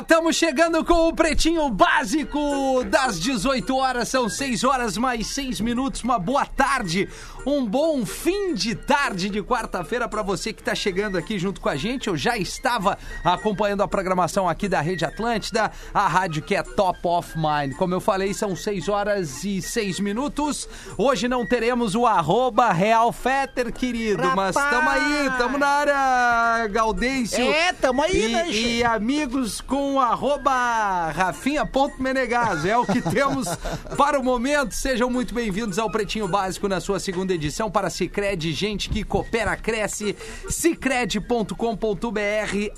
estamos chegando com o Pretinho Básico das 18 horas, são 6 horas mais 6 minutos. Uma boa tarde, um bom fim de tarde de quarta-feira para você que está chegando aqui junto com a gente. Eu já estava acompanhando a programação aqui da Rede Atlântida, a rádio que é top of mind. Como eu falei, são 6 horas e 6 minutos. Hoje não teremos o arroba Real Fetter, querido, mas estamos aí, estamos na área, Gaudêncio. É, tamo aí, e, né, E amigos com o arroba rafinha.menegas. É o que temos para o momento. Sejam muito bem-vindos ao Pretinho Básico na sua segunda edição para Cicred, gente que coopera, cresce. Cicred.com.br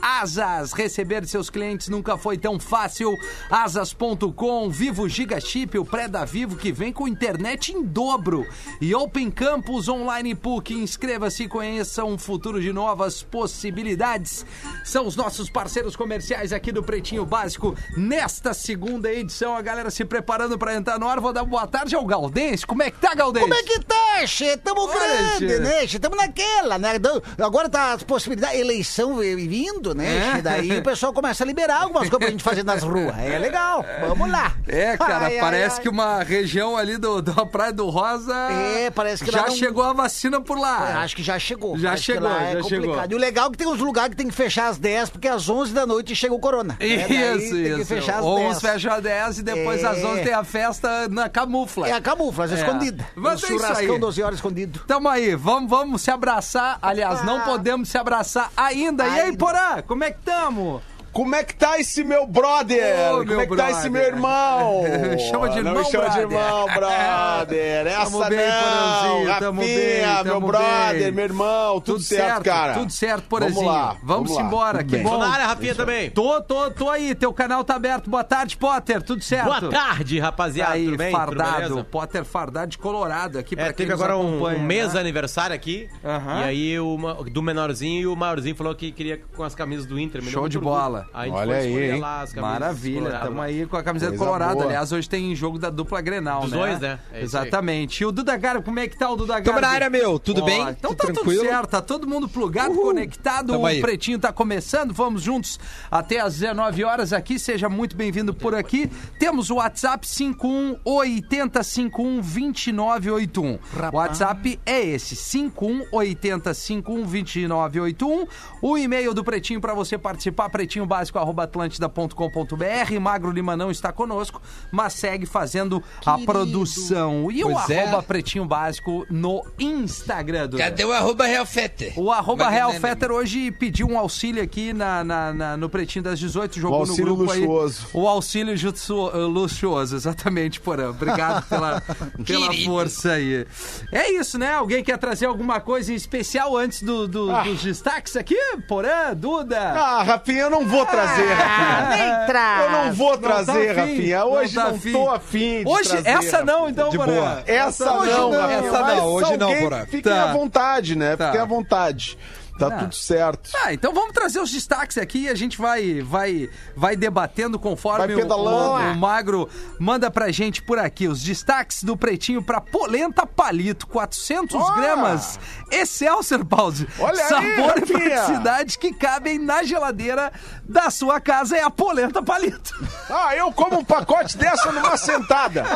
Asas, receber seus clientes nunca foi tão fácil. Asas.com, Vivo Giga Chip, o pré da Vivo que vem com internet em dobro. E Open Campus Online PUC, inscreva-se e conheça um futuro de novas possibilidades. São os nossos parceiros comerciais aqui do Pretinho Básico nesta segunda edição. A galera se preparando para entrar no ar. Vou dar boa tarde ao Galdense. Como é que tá, Galdense? Como é que tá, che? Tamo Olha, grande, che. né, che? Tamo naquela, né? Então, Agora tá as possibilidades, eleição vindo, né, É. Daí o pessoal começa a liberar algumas coisas pra gente fazer nas ruas. É legal, vamos lá. É, cara, Ai, ai, parece ai. que uma região ali do, da Praia do Rosa. É, parece que já não- chegou a vacina por lá. Acho que já chegou. Já que chegou, é já complicado. chegou. E o legal é que tem uns lugares que tem que fechar às 10, porque às 11 da noite chega o corona. É, daí Isso, tem que isso. Ou 10. uns fecham às 10 e depois É. às 11 tem a festa na camufla. É a camufla, É. escondida. Mas o é churrascão aí. 12 horas escondido. Tamo aí, vamos, vamos se abraçar. Aliás, não Ah. podemos se abraçar ainda. E aí, Ainda. Porã, como é que tamo? Como é que tá esse meu brother? Ô, Como meu é que tá esse brother. meu irmão? Chama de não irmão, me chama brother. de irmão, brother. Essa Tamo bem, não. Porãozinho, tamo bem, meu tamo brother, bem. meu irmão. Tudo, certo, cara. Tudo certo, Vamos Porazinho. lá. Vamos, lá. embora, Tudo que bem. bom. Tô na área, Rafinha, também. Tô, tô, tô aí, teu canal tá aberto. Boa tarde, Potter, tudo certo? Boa tarde, rapaziada. aí, tudo bem? Tudo fardado, beleza? Potter fardado de Colorado aqui pra É, teve agora um, um mês né? aniversário aqui. Aham. E aí, uma, do menorzinho, e o maiorzinho falou que queria com as camisas do Inter. Show de orgulho. Aí Olha aí, escolher hein? lá as camisas Maravilha, estamos aí com a camiseta Coisa colorada. boa. Aliás, hoje tem jogo da dupla Grenal, Dos né? dois, né? É. Exatamente. E o Duda Garbo, como é que tá o Duda Garbo? Tamo na área, meu. Tudo Ó, bem? Então tudo tá tranquilo? tudo certo, tá todo mundo plugado, conectado. Tamo o aí. Pretinho tá começando. Vamos juntos até às 19 horas aqui. Seja muito bem-vindo por aqui. Temos o WhatsApp 5180512981. O WhatsApp é esse, 5180512981. O e-mail do Pretinho para você participar, pretinhobásico@atlantida.com.br. Magro Lima não está conosco, mas segue fazendo a produção. E o Pois é. arroba Pretinho Básico no Instagram. Duda. Cadê o arroba Real Fetter? O arroba Real Fetter hoje pediu um auxílio aqui na, na- na- no Pretinho das 18, jogou O auxílio no grupo luxuoso. aí. O auxílio jutsu- uh, luxuoso, exatamente, Porã. Obrigado pela, pela Querido. força aí. É isso, né? Alguém quer trazer alguma coisa em especial antes do- do- Ah. dos destaques aqui? Porã, Duda? Ah, Rafinha, eu não vou trazer, Ah, Rafinha. nem traz. Eu não vou Não tá trazer, Rafinha. não Hoje tá não, tô afim de Hoje, trazer, essa não, então, De boa. Essa não, não, Rafinha. essa não, hoje não, Porã. Fiquem Tá. à vontade, né? Tá. Fiquem à vontade. Tá Tá. tudo certo. Ah, então vamos trazer os destaques aqui e a gente vai, vai, vai debatendo conforme Vai o, o, o Magro manda pra gente por aqui. Os destaques do Pretinho pra polenta palito, 400 Ó! gramas. Excelsior Pause. Olha aí, Sabor e Rafinha. praticidade que cabem na geladeira da sua casa é a polenta palito. Ah, eu como um pacote dessa numa sentada.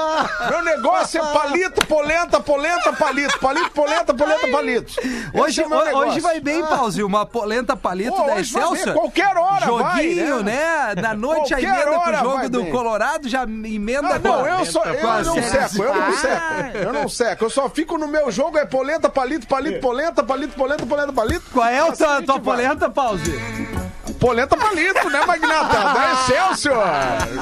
Meu negócio é palito, polenta, polenta, palito. Palito, polenta, polenta, palito. Esse Hoje, é hoje vai bem, Pause, uma polenta palito Pô, da vai Excelsior. qualquer hora vai, Joguinho, né? né? Na noite a emenda com hora o jogo vai do bem. Colorado, já emenda Ah, com não, eu, só, eu não seco, eu não Ah, seco. Eu não seco. Eu só fico no meu jogo, é polenta, palito, palito, polenta, palito, polenta, polenta, palito. Qual é a Assim tua, a tua vai. polenta, Pause? Polenta palito, né, Magnata? Da Excelsior.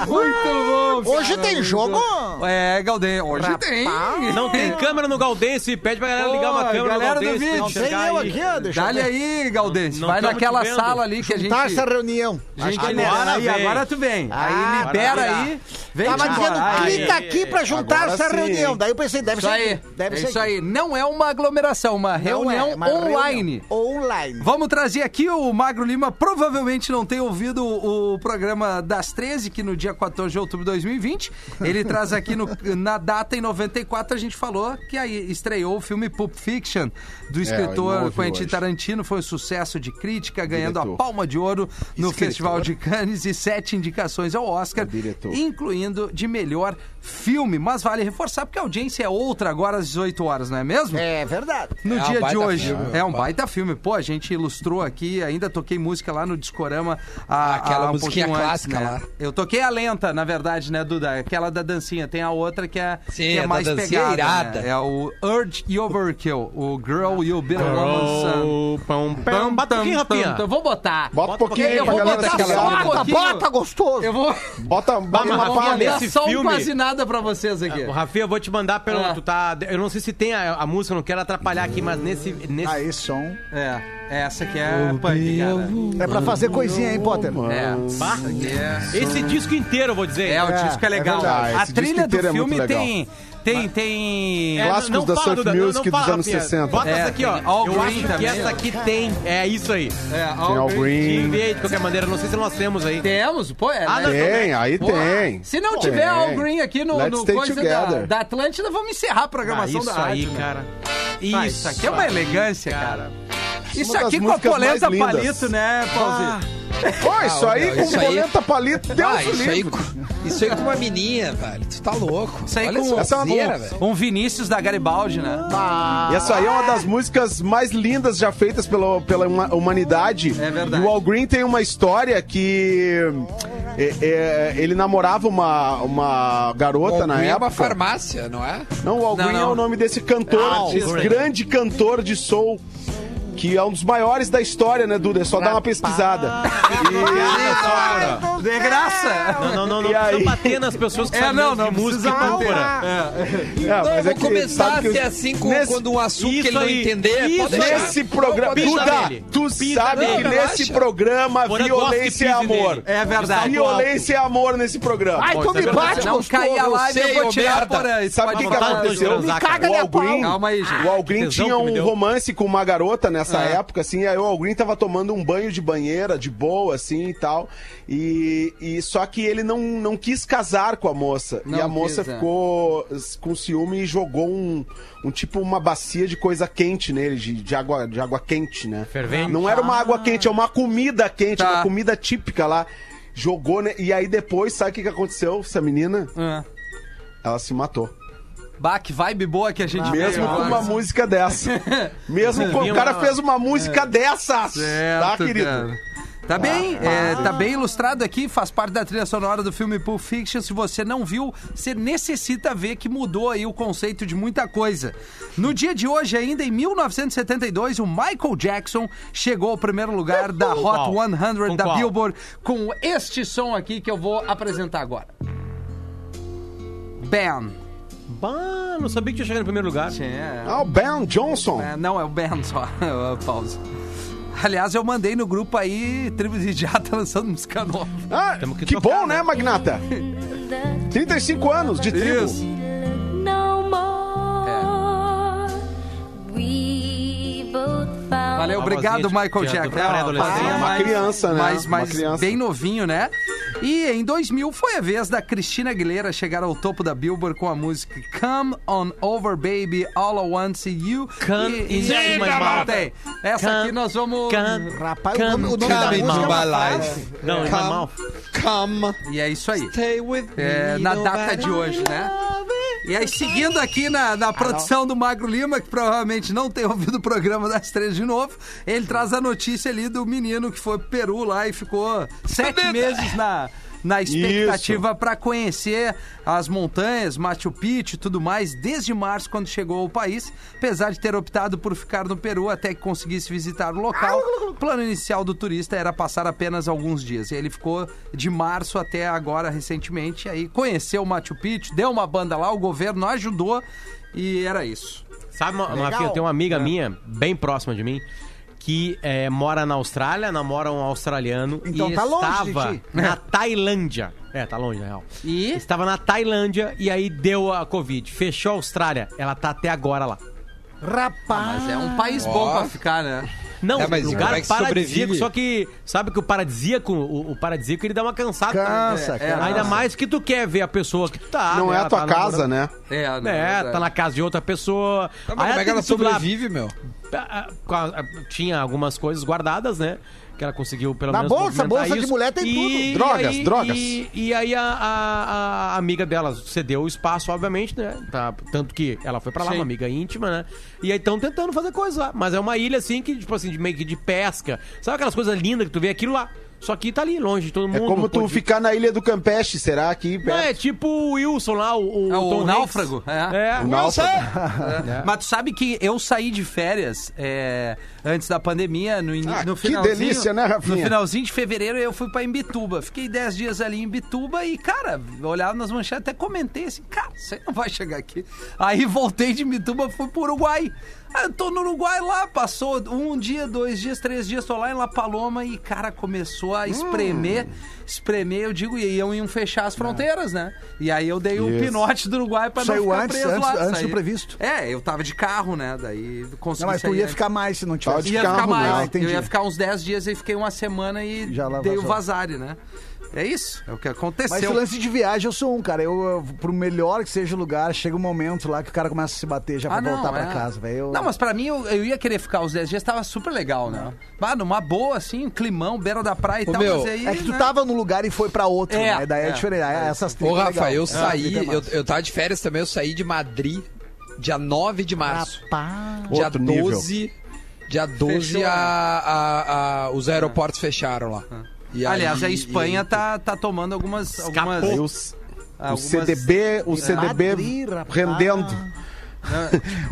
Muito bom. Hoje tem jogo? É, Galdense. Hoje tem. Não tem câmera no Galdense, pede pra galera ligar uma câmera galera no do Galdense. pra vídeo. gente Tem eu aí. aqui, ó, deixa ver. aí, Galdense. Não Vai naquela sala ali que a gente. Tá essa reunião. a gente Agora aí, agora tu vem. Ah, aí libera aí. Vem Tava dizendo, clica aí, aqui pra juntar essa sim, reunião. Daí eu pensei, deve Isso ser aí. aqui. Deve é ser isso aí. Não é uma aglomeração, uma Não reunião é, uma online. reunião Online. Vamos trazer aqui o Magro Lima. Provavelmente não tem ouvido o programa das 13, que no dia 14 de outubro de 2020. Ele traz aqui no- na data em 94. A gente falou que aí estreou o filme Pulp Fiction do não escritor ouviu Quentin hoje. Tarantino. Foi um sucesso de crítica, ganhando a Diretor. palma de ouro no Escritor. Festival de Cannes e sete indicações ao Oscar, Diretor. incluindo de melhor filme. Mas vale reforçar porque a audiência é outra agora às 18 horas, não é mesmo? É verdade. No É dia de hoje. filme, é um baita. baita filme. Pô, a gente ilustrou aqui, ainda toquei música lá no Discorama. A, Aquela a, um musiquinha clássica né? lá. Eu toquei a lenta, na verdade, né, Duda? Aquela da dancinha. Tem a outra que é, Sim, que é a da mais pegada. irada. né? É o Urge e Overkill. O Girl You Be. Oh, pão, pão. Bata um pouquinho, Rafinha. Eu vou botar. Bota um pouquinho aí Eu pra vou galera um Bota, pouquinho. bota, gostoso. Eu vou, Bota, bota uma palha. só um quase nada pra vocês aqui. O Rafinha, eu vou te mandar pelo. Ah. Tu tá, eu não sei se tem a, música, eu não quero atrapalhar aqui, mas nesse. nesse Aí, som. É, essa aqui é punk, cara. É pra fazer coisinha, hein, Potter? É. Bah, é... esse disco inteiro, eu vou dizer. É, o É, disco é legal. é a trilha do é filme legal. tem. Tem, tem. É, Clássicos não da fala, surf Duda, não- music não dos fala, anos Rafinha. 60. Bota É, essa aqui, ó. tem All eu Green acho que também. essa aqui tem. É isso aí. É, Tem All Green. Enviei de qualquer maneira, não sei se nós temos aí. Temos, pô, é. Ah, né? não, Tem, aí Pô, tem. Se não Tem. tiver All Green aqui no, Let's no stay coisa da, together. da Atlântida, vamos encerrar a Ah, programação isso da rádio. aí, né? cara. Ah, isso aqui é uma elegância, cara. Isso Uma das aqui com a músicas polenta lindas. palito, né, Paulzinho? Pô, isso aí meu, com isso aí- polenta palito, Deus Ah, isso aí, livre. isso aí com uma menina, velho. Tu tá louco. Isso aí Olha com- essa Essa é. Um Vinícius da Garibaldi, né? E essa aí é uma das músicas mais lindas já feitas pela, pela huma- humanidade. É verdade. E o Al Green tem uma história que é, é, ele namorava uma, uma garota na Green é uma época. farmácia, não é? Não, o Al Não, Green é o nome desse cantor, Green. grande cantor de soul. Que é um dos maiores da história, né, Duda? É só dar uma pesquisada. De graça! Não, não, não, não E precisa aí? bater nas pessoas que É, sabem não, de não música e cultura. É, Não, mas eu é vou que começar a ser assim com, nesse- quando um assunto que ele não aí, entender. isso pode. Nesse programa. Duda, tu Pisa sabe nele. que nesse programa violência é amor. nele. É verdade. Violência é amor nesse programa. Ai, tu me verdade. bate, não cair a eu live, eu sei, vou tirar fora. Sabe o que, aconteceu? Me caga, o né, Al Green, Calma aí, gente. o Al Green tesão tinha um romance com uma garota nessa É. época, assim, aí o Al Green tava tomando um banho de banheira, de boa, assim, e tal, e, e só que ele não, não quis casar com a moça, Não e a moça quis, é. ficou com ciúme e jogou um, um tipo, uma bacia de coisa quente nele, de, de água, de água quente, né? Fervente. Não era uma água quente, é uma comida quente, Tá. uma comida típica lá. Jogou, né? E aí depois, sabe o que, que aconteceu? Essa menina, Ah. ela se matou. Bah, que vibe boa que a gente Mesmo com uma música dessa. Mesmo com. O cara uma- fez uma música dessas. Certo, tá, querido? cara. Tá bem, é, tá bem ilustrado aqui, faz parte da trilha sonora do filme Pulp Fiction. Se você não viu, você necessita ver que mudou aí o conceito de muita coisa. No dia de hoje, ainda em 1972, o Michael Jackson chegou ao primeiro lugar da Hot Qual? 100 Com da qual? Billboard com este som aqui que eu vou apresentar agora. Ben. Bah, não sabia que tinha chegado em primeiro lugar. É, Ah, o Ben Johnson. é, não, é o Ben só. Pausa. Aliás, eu mandei no grupo aí, Tribo de tá lançando música nova. Ah, Temos que que, tocar, bom, né, né? Magnata? 35 anos de tribo. Isso. found Valeu, obrigado, Michael Jackson. É, É uma mais- criança, né? Mais, Uma mais criança. bem novinho, né? E em 2000 foi a vez da Cristina Aguilera chegar ao topo da Billboard com a música Come On Over Baby, All I Want See You. Come e, e, My e- mouth. tem. Essa Come- aqui nós vamos... Come- Rapaz, Come- o nome, o nome come da música é. Não, Come. Come, E é isso aí. stay with É, me. na data de hoje, né? E aí, seguindo aqui na, na produção do Magro Lima, que provavelmente não tem ouvido o programa das três de novo, ele traz a notícia ali do menino que foi pro Peru lá e ficou sete meses na, na expectativa para conhecer as montanhas, Machu Picchu e tudo mais, desde março, quando chegou ao país, apesar de ter optado por ficar no Peru até que conseguisse visitar o local. O plano inicial do turista era passar apenas alguns dias. E ele ficou de março até agora, recentemente, aí conheceu o Machu Picchu, deu uma banda lá, o governo ajudou e era isso. Sabe, Ma- Rafinha, tem uma amiga minha, bem próxima de mim, que eh, mora na Austrália, namora um australiano Então e tá longe estava ti. na Tailândia. É, tá longe, na real. E? Estava na Tailândia e aí deu a Covid. Fechou a Austrália. Ela tá até agora lá. Rapaz. Mas é um país bom pra ficar, né? Não, É, mas lugar é que paradisíaco, sobrevive? só que sabe que o paradisíaco, o, o paradisíaco ele dá uma cansada. Cansa, É, cansa. Ainda mais que tu quer ver a pessoa que tu tá. Não né? é a tua tá casa, namorando. né? É, não, É, verdade. tá na casa de outra pessoa. Tá, mas como é que ela tudo lá. sobrevive, meu? Ah, ah, Tinha algumas coisas guardadas, né? Que ela conseguiu pelo Na menos. bolsa, movimentar bolsa de isso. mulher tem tudo. Drogas, aí- drogas. E, e aí a, a- a amiga dela cedeu o espaço, obviamente, né? Tá, tanto que ela foi pra lá, Sim. uma amiga íntima, né? E aí estão tentando fazer coisas lá. Mas é uma ilha assim que, tipo assim, de meio que de pesca. Sabe aquelas coisas lindas que tu vê aquilo lá? Só que tá ali, longe de todo mundo. É como tu pode- ficar na ilha do Campeche, será? Aqui Não, é tipo o Wilson lá, o, o, É o náufrago, é. É. O náufrago. Mas tu sabe que eu saí de férias é, antes da pandemia, no, in- Ah, no que finalzinho. delícia, né, Rafinha? No finalzinho de fevereiro eu fui pra Imbituba. Fiquei 10 dias ali em Imbituba e, cara, olhava nas manchetes, até comentei assim, cara, você não vai chegar aqui. Aí voltei de Imbituba, fui pro Uruguai. Eu tô no Uruguai lá, passou um dia, dois dias, três dias, tô lá em La Paloma e, cara, começou a espremer, espremer, eu digo, e iam, iam fechar as fronteiras, né? E aí eu dei um Isso. pinote do Uruguai pra Saiu não ficar antes- preso antes- lá. antes do saí- previsto. É, eu tava de carro, né? Daí consegui Não, mas tu sair ia antes. ficar mais se não tivesse. Ia ficar mais. Ah, entendi. eu ia ficar uns 10 dias e fiquei uma semana e Já lá dei o vazou. vazare, né? É isso, é o que Mas aconteceu. esse lance de viagem eu sou um, cara. Eu, eu, pro melhor que seja o lugar, chega um momento lá que o cara começa a se bater já pra Ah, não, voltar pra é. casa, velho. Eu- Não, mas pra mim eu, eu ia querer ficar os 10 dias, tava super legal, né? Ah, numa boa, assim, um climão, beira da praia e Ô, tal, meu, mas aí. É que tu né? tava num lugar e foi pra outro, É, né? Daí é, é. diferente. É, essas Ô, é Rafa, legal. eu É, saí, é eu, eu tava de férias também, eu saí de Madrid dia 9 de março. Rapaz. Dia Outro nível. 12, dia 12 Fechou, né? a, a- a- os aeroportos fecharam lá. E Aliás, aí- a Espanha e- tá, tá tomando algumas. algumas Aí os- o algumas- CDB, o CDB Madrid, rapaz. rendendo.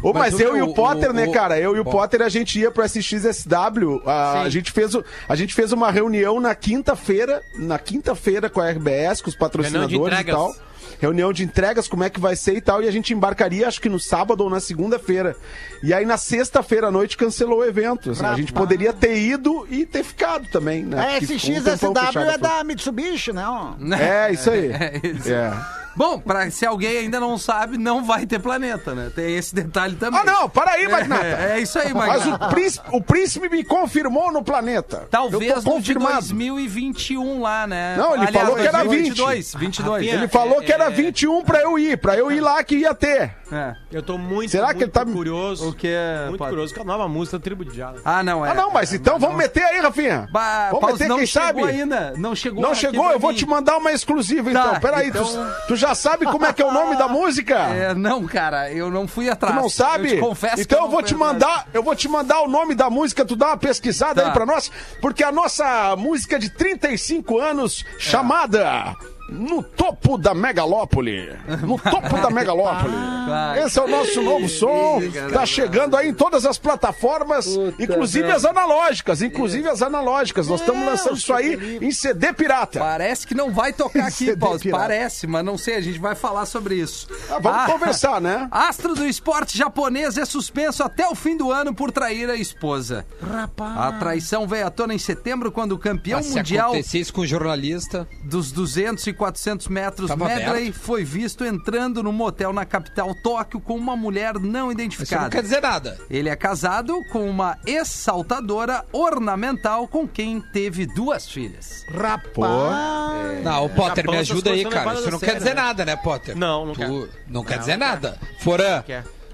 Ô, mas, Mas eu o- e o Potter, o- né, o- cara? Eu e o. Potter, a gente ia pro SXSW. A, a, gente fez, o- a gente fez uma reunião na quinta-feira, na quinta-feira com a RBS, com os patrocinadores e tal. Reunião de entregas, como é que vai ser e tal. E a gente embarcaria, acho que no sábado ou na segunda-feira. E aí, na sexta-feira à noite, cancelou o evento. assim. a gente poderia ter ido e ter ficado também, né? A ficou um tempão SXSW fechado é a da Mitsubishi, não? É, isso aí. É isso. É. Bom, pra, se alguém ainda não sabe, não vai ter planeta, né? Tem esse detalhe também. Ah, não, para aí, Magnata. É, é isso aí, Mas Magnata. o príncipe, o príncipe me confirmou no planeta. Talvez no de confirmado. 2021 lá, né? Não, ele falou que era 2022. 22. Rafinha, Ele falou É, que era é. 21 pra eu ir, pra eu ir lá que ia ter. É. Eu tô muito, Será que muito ele tá- curioso. O que é, Muito Potter? curioso com a nova música Tribo de Jada. Ah, não, é. ah, não, mas então vamos meter aí, Rafinha. Ba vamos Paulo, meter, não quem chegou sabe? ainda. Não chegou Não chegou, eu vou te mandar uma exclusiva Tá, então. Peraí, então- tu, tu já sabe como é que é o nome da música? É, não, cara, eu não fui Tu atrás. não sabe? Eu te confesso que então eu não vou te atrás. mandar, eu vou te mandar o nome da música, tu dá uma pesquisada Tá. aí pra nós, porque a nossa música de 35 anos chamada No Topo da Megalópole. No Topo da Megalópole. Vai. Esse é o nosso novo som. Tá chegando aí em todas as plataformas, inclusive as analógicas, inclusive as analógicas. Nós estamos lançando isso aí em CD pirata. Parece que não vai tocar aqui, Paulo. Parece, mas não sei, a gente vai falar sobre isso. Ah, vamos conversar, né? Astro do esporte japonês é suspenso até o fim do ano por trair a esposa. Rapaz. A traição veio à tona em setembro quando o campeão Mas se mundial acontecer isso com um jornalista, dos 200 e 400 metros Tava medley aberto. foi visto entrando num motel na capital Tóquio com uma mulher não isso não identificada. quer dizer nada. Ele é casado com uma ex-saltadora ornamental com quem teve duas filhas. Rapaz. Não, o Potter, Japão, me ajuda aí, não cara. Isso não sério, quer dizer né? nada, né, Potter? Não, não Tu quer. Não quer dizer nada. Forã,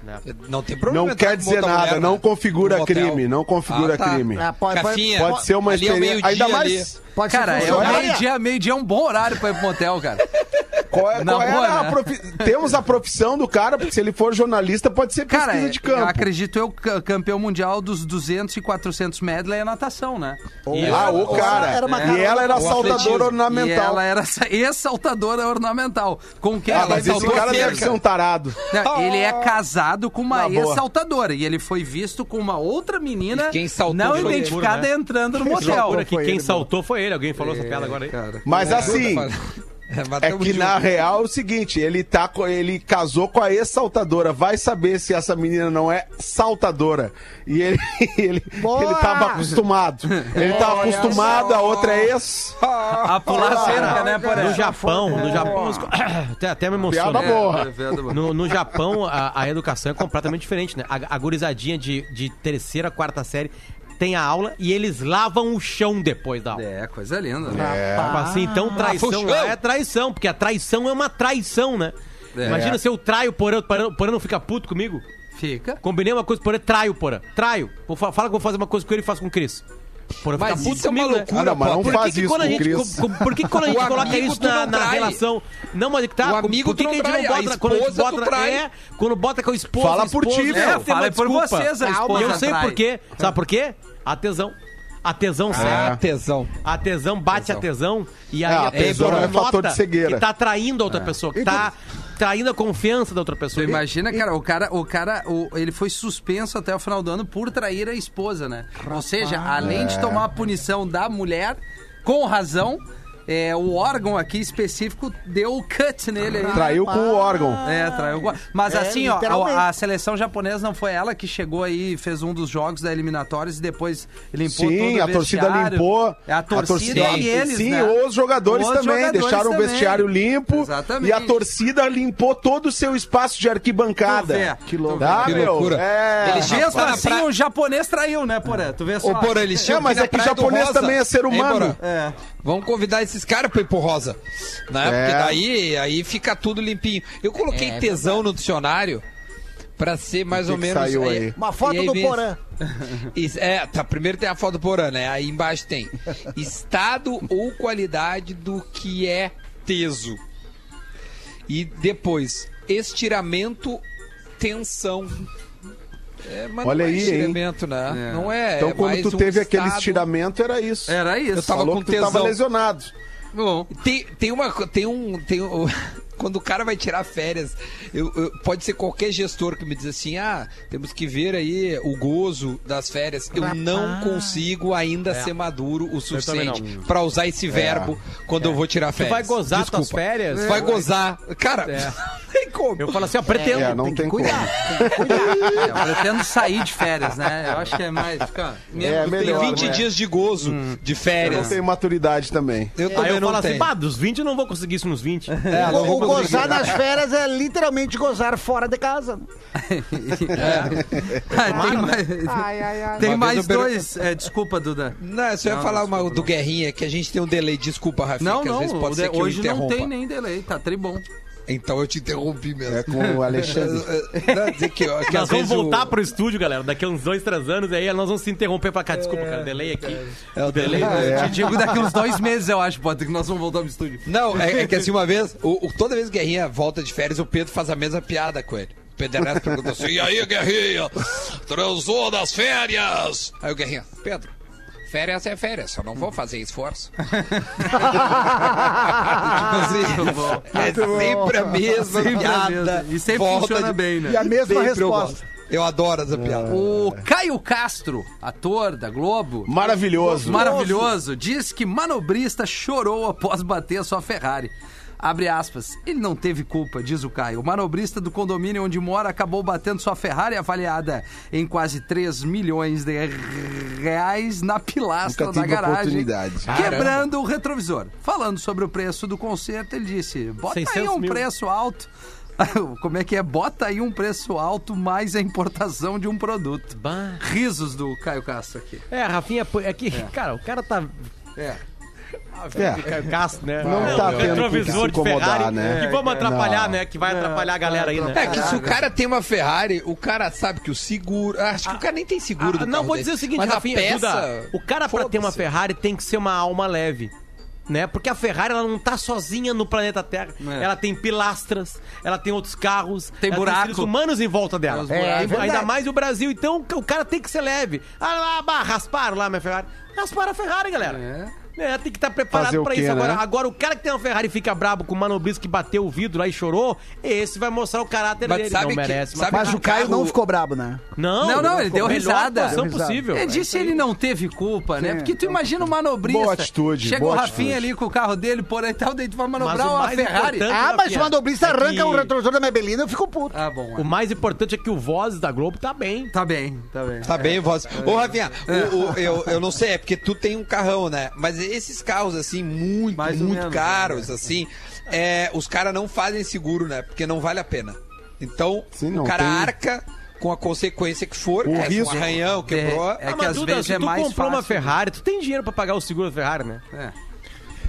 Quer? Não. tem problema. Não entrar quer dizer nada, mulher, não né? configura crime, não configura Ah, tá. crime. Ah, pode, pode, Cafinha, Pode ser uma é experiência. Ainda meio-dia mais. ali. pode Cara, ser é meio-dia, meio-dia é um bom horário pra ir pro motel, cara. Qual, é, qual boa, era a né? profi- Temos a profissão do cara, porque se ele for jornalista, pode ser pesquisa Cara, de campo. eu acredito eu, ca- campeão mundial dos 200 e 400 medley é natação, né? Ah, o cara. Era uma e ela era saltadora atletismo. E ornamental. ela era sa- ex-saltadora ornamental. Com quem Ah, ela mas esse cara cerca. deve ser um tarado. Não, ele é casado com uma ex-saltadora e ele foi visto com uma outra menina E quem saltou não ele. identificada né? entrando no motel. que quem ele, saltou foi ele. Alguém falou essa piada agora aí. Cara. Mas assim, É, é que na real é o seguinte, ele tá ele casou com a ex-saltadora. Vai saber se essa menina não é saltadora. E ele ele, Boa! ele tava acostumado. Ele tava acostumado, a outra é ex. A pular cerca, né, por No Japão, no Japão, até, até me Piada emociona. boa. No, no Japão, a, a educação é completamente diferente, né? A, a gurizadinha de, de terceira, quarta série tem a aula e eles lavam o chão depois da aula. É, coisa linda, né? Tipo assim, então traição lá é traição, porque a traição é uma traição, né? É. Imagina se eu traio o Porã, o Porã- o Porã não fica puto comigo. Fica. Combinei uma coisa com o Porã, traio o Porã. Traio. Vou fa- Fala que eu vou fazer uma coisa com ele e faço com o Cris. Fica Mas puto isso é uma comigo, né? loucura, Ah, não, mas não Por faz que, que isso quando a com gente, Cris. por que quando a gente coloca isso na, não na relação. Não, mas é que tá. O amigo por que que a gente não bota. Quando a gente bota. trai. É, quando bota com a esposa. Fala por ti, é, uma Fala por desculpa. vocês, a E esposa eu sei por quê. Sabe por quê? A tesão. A tesão É. cega. Tesão. A tesão bate a tesão e aí É, a a pessoa tesão é nota fator de cegueira. que tá traindo a outra pessoa, que tá traindo a confiança da outra pessoa. Imagina, cara, o cara, o cara, o- ele foi suspenso até o final do ano por trair a esposa, né? Ou seja, além de tomar a punição da mulher, com razão, é, o órgão aqui específico deu o cut nele aí. Traiu com o órgão. É, traiu. com- Mas É, assim, ó, a, a seleção japonesa não foi ela que chegou aí e fez um dos jogos da eliminatórias e depois limpou todo Sim, o a torcida limpou. É a torcida, e eles, Sim, né? os jogadores Os também jogadores deixaram também. o vestiário limpo. Exatamente. E a torcida limpou todo o seu espaço de arquibancada. Que louco. Tá, Que loucura. É. Eles Mesmo assim, pra- o japonês traiu, né, Porã? Tu vê só. Ô, Porã, eles tinham É, mas é que do japonês também é ser humano. É. Vamos convidar esses caras pra ir pro Rosa. Né? É. Porque daí aí fica tudo limpinho. Eu coloquei tesão no dicionário pra ser mais que ou que menos. saiu aí? Uma foto aí do vem- Porã. Is- É, tá, primeiro tem a foto do Porã, né? Aí embaixo tem estado ou qualidade do que é teso. E depois, estiramento, tensão. É, mas Olha não é aí, hein? estiramento, né? É. Não é. Então, é quando mais tu um teve aquele estado- estiramento, era isso. Era isso. Eu tava Falou com que tu tava tesão. lesionado. Bom. Tem, tem uma. Tem um. Tem um quando o cara vai tirar férias, eu- eu- pode ser qualquer gestor que me diz assim: ah, temos que ver aí o gozo das férias. Eu não consigo ainda ser maduro o suficiente pra usar esse verbo quando eu vou tirar Tu férias. vai gozar Desculpa. tuas férias? Vai gozar. Cara, É. não tem como. Eu falo assim, ó, pretendo. É, não tem, como. É, eu pretendo sair de férias, né? Eu acho que é mais. Fica, É, Tem melhor, 20 né? dias de gozo de Eu não férias. tenho maturidade também. Eu também eu não falo assim, tenho. bah, dos 20 eu não vou conseguir isso nos 20. É, não vou. Gozar nas férias é literalmente gozar fora de casa. Ah, tem mais, tem Uma mais vez eu pergun- dois. é, desculpa, Duda. Não, eu só ia Não, falar desculpa, uma do Guerrinha, que a gente tem um delay. Desculpa, Rafinha, Não, que às não. vezes pode o ser que eu hoje não interrompa. tem nem delay, tá tribom. Então eu te interrompi mesmo. É com o Alexandre. Não, dizer que, que Nós vamos vezes o- voltar pro estúdio, galera. Daqui a uns dois, três anos, aí nós vamos se interromper pra cá. Desculpa, cara, delay aqui. É o delay. Te digo daqui uns dois meses, eu acho, pode que nós vamos voltar pro estúdio. Não, é, é que assim, uma vez, o, o- toda vez que Guerrinha volta de férias, o Pedro faz a mesma piada com ele. O Pedro Ernesto pergunta assim, e aí, Guerrinha? Transou nas férias? Aí o Guerrinha, Pedro, férias é férias, eu não vou fazer esforço. É sempre a mesma Sempre a piada. mesma. E sempre volta funciona de- bem, né? E a mesma Sempre resposta. Eu adoro essa piada. O Caio Castro, ator da Globo, Maravilhoso. maravilhoso, diz que manobrista chorou após bater a sua Ferrari. Abre aspas. Ele não teve culpa, diz o Caio. O manobrista do condomínio onde mora acabou batendo sua Ferrari avaliada em quase 3 milhões de reais na pilastra Nunca da tive garagem, oportunidade. quebrando o retrovisor. Falando sobre o preço do conserto, ele disse: "Bota aí 600 um mil. preço alto. Como é que é? Bota aí um preço alto mais a importação de um produto. Bah. Risos do Caio Castro aqui. É, Rafinha, é que, cara, o cara tá. É. É. Castro, né? Não É, tá o tendo que retrovisor se de incomodar, Ferrari, né? Que vamos atrapalhar, Não. né? Que vai atrapalhar a galera aí, né? É que se o cara tem uma Ferrari, o cara sabe que o seguro. Acho que o cara nem tem seguro Ah, do não, carro vou dele. dizer o seguinte, Mas Rafinha, peça, Duda, o cara pra ter uma. Ferrari tem que ser uma alma leve. né? Porque a Ferrari ela não tá sozinha no planeta Terra. É. Ela tem pilastras, ela tem outros carros, Tem ela buraco. seres humanos em volta dela. Buracos. É, É ainda mais o Brasil. Então o cara tem que ser leve. Ah, lá, bah, rasparam lá minha Ferrari. Rasparam a Ferrari, galera. É. É, tem que estar preparado Fazer o pra quê, isso. Agora, né? agora, o cara que tem uma Ferrari e fica brabo com o manobrismo que bateu o vidro lá e chorou, esse vai mostrar o caráter Mas dele. sabe não que- merece. sabe mas- o Caio não ficou brabo, né? Não, Não, não, ele deu risada. Deu risada. possível. Ele disse que ele não teve culpa, né? Sim, Porque tu imagina o manobrista. Boa atitude, Chega boa o Rafinha atitude. ali com o carro dele, por aí tal, daí tu vai manobrar uma Ferrari. Ah, mas o manobrista é arranca que- o retrovisor da minha belina, eu fico puto. Ah, bom. O mais importante é que o Voz da Globo tá bem. Tá bem, tá bem. Tá bem, voz. Ô, Rafinha, eu, eu não sei, é porque tu tem um carrão, né? Mas esses carros, assim, muito, Mais muito menos, caros, né? assim, é, os caras não fazem seguro, né? Porque não vale a pena. Então, Sim, o cara tem- arca com a consequência que for, O é, risco. um arranhão, quebrou. É, é Ah, que às Duda, vezes se é tu mais comprou uma fácil. Ferrari, tu tem dinheiro pra pagar o seguro da Ferrari, né? É.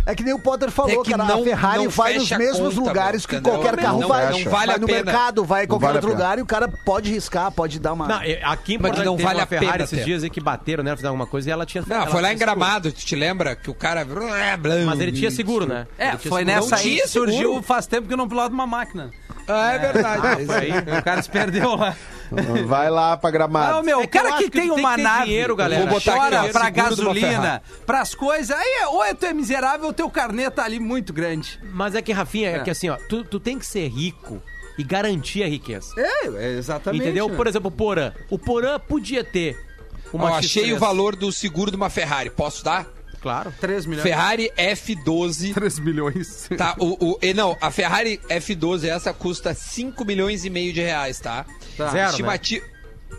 É que nem o Potter falou, É que cara. não- a Ferrari não vai nos mesmos conta, lugares que entendeu? qualquer Não- carro não- vai. não vale vai a no pena. mercado, vai em qualquer vale outro pena. lugar e o cara pode riscar, pode dar uma. Não, é- aqui em Porto não vale a pena Ferrari esses ter. dias aí que bateram nela, fizeram alguma coisa e ela tinha Não, ela foi lá em. Gramado, tu te lembra? Que o cara. Mas ele tinha seguro, né? É, Ele tinha foi seguro. nessa aí surgiu faz tempo que eu não piloto uma máquina. Ah, é verdade. Foi aí. O cara se perdeu lá. Vai lá pra gramado. Não, meu, É o eu cara que que tem tem uma ter nave, dinheiro, galera. Vou botar aqui, chora pra seguro de uma gasolina, pras coisas, aí é- ou é tu é miserável ou teu carnê tá ali muito grande. Mas é que, Rafinha, é, É. que assim, ó, tu, tu tem que ser rico e garantir a riqueza. É, é exatamente. Entendeu? Por exemplo, o Porã. O Porã podia ter uma Ó, achei X3. o valor do seguro de uma Ferrari. Posso dar? Claro. 3 milhões. Ferrari F12. 3 milhões. Tá, o, o, e não, a Ferrari F12 essa custa 5 milhões e meio de reais, tá? Tá. Zero, Estimati...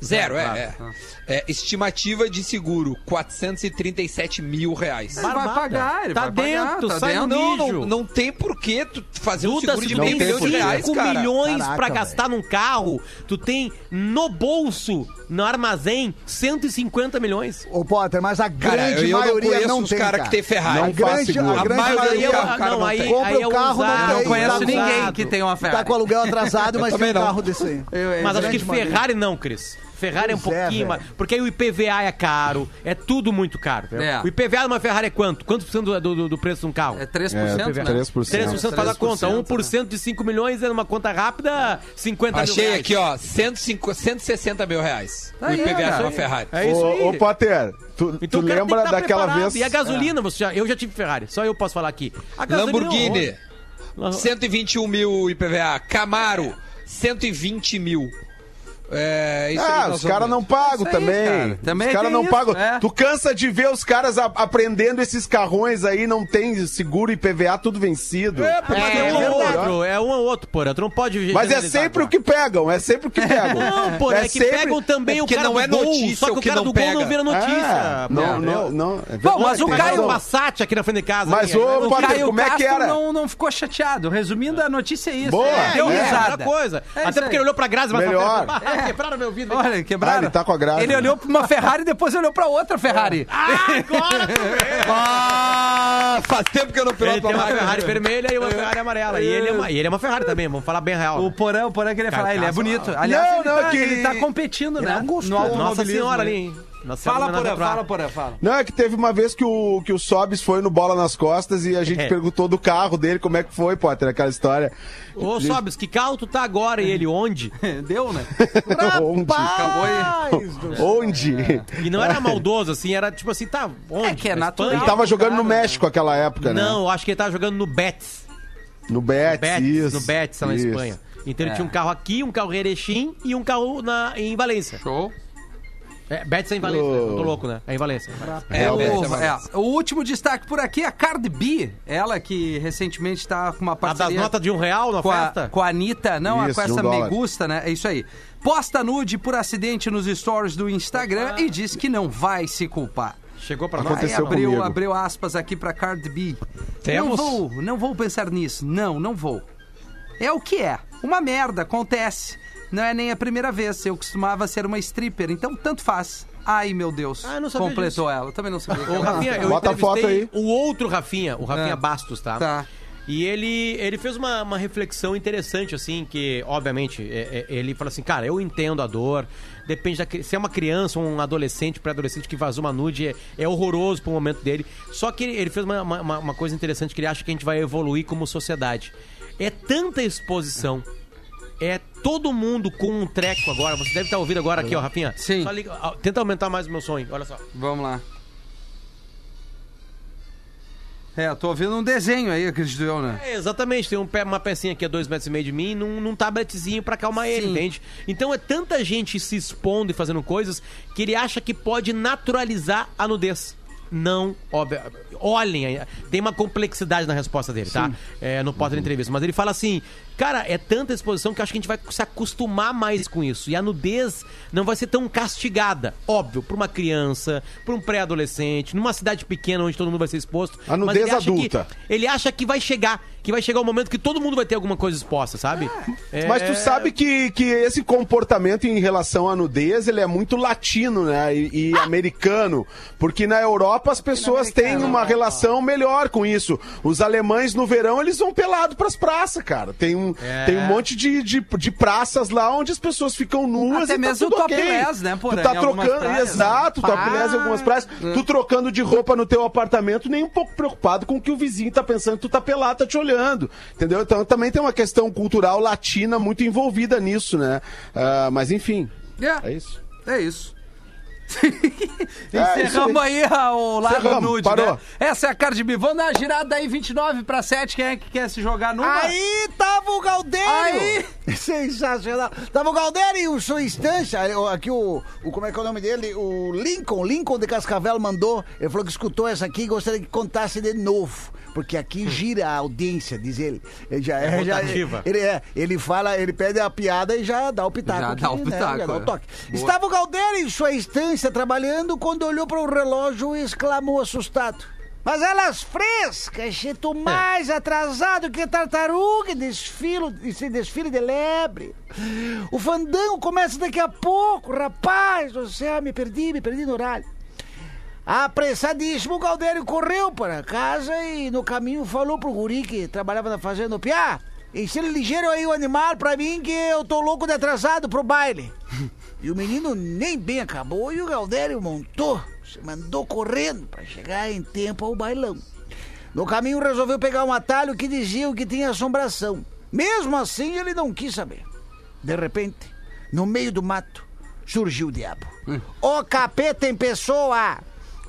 Zero, é, é. tá. É, Estimativa de seguro, 437 mil reais. Ele vai pagar, ele tá vai pagar, dentro, tá sai dentro. no Não, não, não tem por que tu fazer um Duda, seguro se de tu meio milhão de reais, 5 cara. milhões Caraca, pra gastar num carro, tu tem no bolso, no armazém, 150 milhões. Ô, Potter, mas a Cara, grande eu, eu não maioria conheço não os tem. caras que tem Ferrari. A Não faz grande, a A grande maioria maioria. é o cara não aí. Compra aí é o carro, não usado, tem. Não conheço tá ninguém usado. que tem uma Ferrari. Tá com aluguel atrasado, mas tem um não. carro desse aí. Eu- Mas acho que. Ferrari não, Cris. Ferrari é um é, pouquinho velho. mais. Porque aí o IPVA é caro, é tudo muito caro. É. O IPVA de uma Ferrari é quanto? Quantos por cento do, do, do preço de um carro? É 3%, É, né? 3%. 3% faz a conta. 1% de 5 milhões é numa conta rápida, 50 mil Achei reais. aqui, ó, 105, 160 mil reais. Aí, o IPVA de uma Ferrari. É isso aí. Ô, ô Potter, tu, Então tu lembra tá daquela preparado. vez. E a gasolina, você já, eu já tive Ferrari, só eu posso falar aqui. A gasolina Lamborghini, é horror. 121 mil IPVA. Camaro, 120 mil. É, isso aí Ah, os caras não pagam aí, também. cara. Também os caras não isso, pagam. é. Tu cansa de ver os caras a- aprendendo esses carrões aí, não tem seguro e PVA tudo vencido. É, mas é, É um ou outro, é um ou outro, porra. Tu não pode Mas é sempre agora. o que pegam, é sempre o que pegam. Não, porra, é, que sempre- pegam também é o cara não do é gol, notícia só que o o que cara do gol pega. não vira notícia. É, não, não, não. é Bom, mas o Caio- Passat aqui na frente de casa. Mas, aí, ô, é, Caio como é que era? Não, não ficou chateado. Resumindo, a notícia é isso. Boa. É, deu É, é, risada. outra coisa. É Até porque ele olhou pra Grazi, mas Melhor. Ah, quebraram meu vidro. Olha, quebraram. Ah, ele tá com a Grazi. Ele olhou pra uma Ferrari e depois olhou pra outra Ferrari. Agora tu vê. Ah, faz tempo que eu não Ele piloto tem uma. Ferrari vermelha e uma Ferrari amarela. E ele é uma, e ele é uma Ferrari também, vamos falar bem real. O Porã, o Porã queria Cara, falar, ele é bonito. Aliás, Não, ele, não, tá, que- ele tá competindo, né? é um gostoso. No. Nossa senhora ali, hein? Fala, Porã, fala, Porã, fala. Não, é que teve uma vez que o, que o Sobis foi no Bola nas Costas e a gente É. perguntou do carro dele, como é que foi, Potter, aquela história. Ô, Sobis, que carro tu tá agora? E ele, onde? Deu, né? Onde? Do Onde? E não era maldoso, assim, era tipo assim, tá, onde? É que é Na natural. Espanha? Ele tava jogando no cara, né? México aquela época, né? Não, eu acho que ele tava jogando no Betis. No Betis, Betis, isso. no Betis, lá na isso. Espanha. Então ele É. tinha um carro aqui, um carro em Erechim e um carro na, em Valência. Show. É, Betis é em Valência, Oh. eu tô louco, né? É em Valência. É, o, é Valência. é, o último destaque por aqui é a Cardi B. Ela que recentemente tá com uma A das parceria notas de um real na com, a, festa? com a Anitta. Não, Isso, com de um essa dólar. megusta, né? É isso aí. Posta nude por acidente nos stories do Instagram e diz que não vai se culpar. Chegou pra nós. Aconteceu abriu, comigo. abriu aspas aqui pra Cardi B. Temos? Não vou, não vou pensar nisso. Não, não vou. É o que é. Uma merda, acontece. Não é nem a primeira vez. Eu costumava ser uma stripper, então tanto faz. Ai, meu Deus. Ah, eu não sabia Completou ela. Também não sabia. que Ô, Rafinha, eu Bota a foto aí. o outro Rafinha, o Rafinha É. Bastos, tá? Tá. E ele, ele fez uma, uma reflexão interessante, assim, que, obviamente, é- é- ele fala assim, cara, eu entendo a dor, depende da se é uma criança ou um adolescente, pré-adolescente que vazou uma nude, é, é horroroso pro momento dele. Só que ele, ele fez uma, uma, uma coisa interessante que ele acha que a gente vai evoluir como sociedade. É tanta exposição. É todo mundo com um treco agora. Você deve estar ouvindo agora aqui, ó, Rafinha. Sim. Só liga- ó, tenta aumentar mais o meu sonho. Olha só. Vamos lá. É, eu tô ouvindo um desenho aí, acredito eu, né? É, exatamente, tem um pé- uma pecinha aqui a dois metros e meio de mim num, num tabletzinho pra acalmar ele, Sim. entende? Então é tanta gente se expondo e fazendo coisas que ele acha que pode naturalizar a nudez. Não, óbvio. Olhem, tem uma complexidade na resposta dele, tá? É, no Potter Entrevista. Mas ele fala assim: cara, é tanta exposição que eu acho que a gente vai se acostumar mais com isso. E a nudez não vai ser tão castigada. Óbvio, pra uma criança, pra um pré-adolescente, numa cidade pequena onde todo mundo vai ser exposto. A nudez ele acha que- adulta. ele acha que vai chegar, que vai chegar o momento que todo mundo vai ter alguma coisa exposta, sabe? É- Mas tu sabe que, que esse comportamento em relação à nudez, ele é muito latino, né? E, e americano. Porque na Europa as pessoas têm uma relação melhor com isso. Os alemães, no verão, eles vão pelado pras praças, cara. Tem um, É. tem um monte de, de, de praças lá onde as pessoas ficam nuas Até e mesmo tá tudo o ok. topless, né, porra, Tu tá trocando, praias, né? exato, topless em algumas praias. Tu trocando de roupa no teu apartamento, nem um pouco preocupado com o que o vizinho tá pensando que tu tá pelado, tá te olhando. Entendeu? Então também tem uma questão cultural latina muito envolvida nisso, né? Ah, mas enfim, é isso. É isso. É, isso Encerramos aí. aí a- o Lago Nude, parou. né? Essa é a Cardi B. Vamos dar uma girada aí, 29 pra 7. Quem é que quer se jogar numa? Aí tava o Galdério! Aí! Sensacional! Tava o Galdério e o sua instância. Aqui o, o. Como é que é o nome dele? O Lincoln. Lincoln de Cascavel mandou. Ele falou que escutou essa aqui e gostaria que contasse de novo. Porque aqui gira a audiência, diz ele. Ele já É já- rotativa. ele, é, ele fala, ele pede a piada e já dá o pitaco. Já aqui, dá o né? pitaco, Já dá o é. toque. Boa. Estava o Galdério em sua instância trabalhando quando olhou para o relógio e exclamou assustado. Mas elas frescas, che, tô mais atrasado que tartaruga em desfile, esse desfile de lebre. O fandango começa daqui a pouco, rapaz do céu, me perdi, me perdi no horário. Apressadíssimo, o Galdério correu para casa e no caminho falou pro guri que trabalhava na fazenda, Piá, ensina ligeiro aí o animal pra mim que eu tô louco de atrasado pro baile. E o menino nem bem acabou e o Galdério montou, se mandou correndo para chegar em tempo ao bailão. No caminho resolveu pegar um atalho que dizia que tinha assombração. Mesmo assim, ele não quis saber. De repente, no meio do mato, surgiu o diabo. O capeta em pessoa!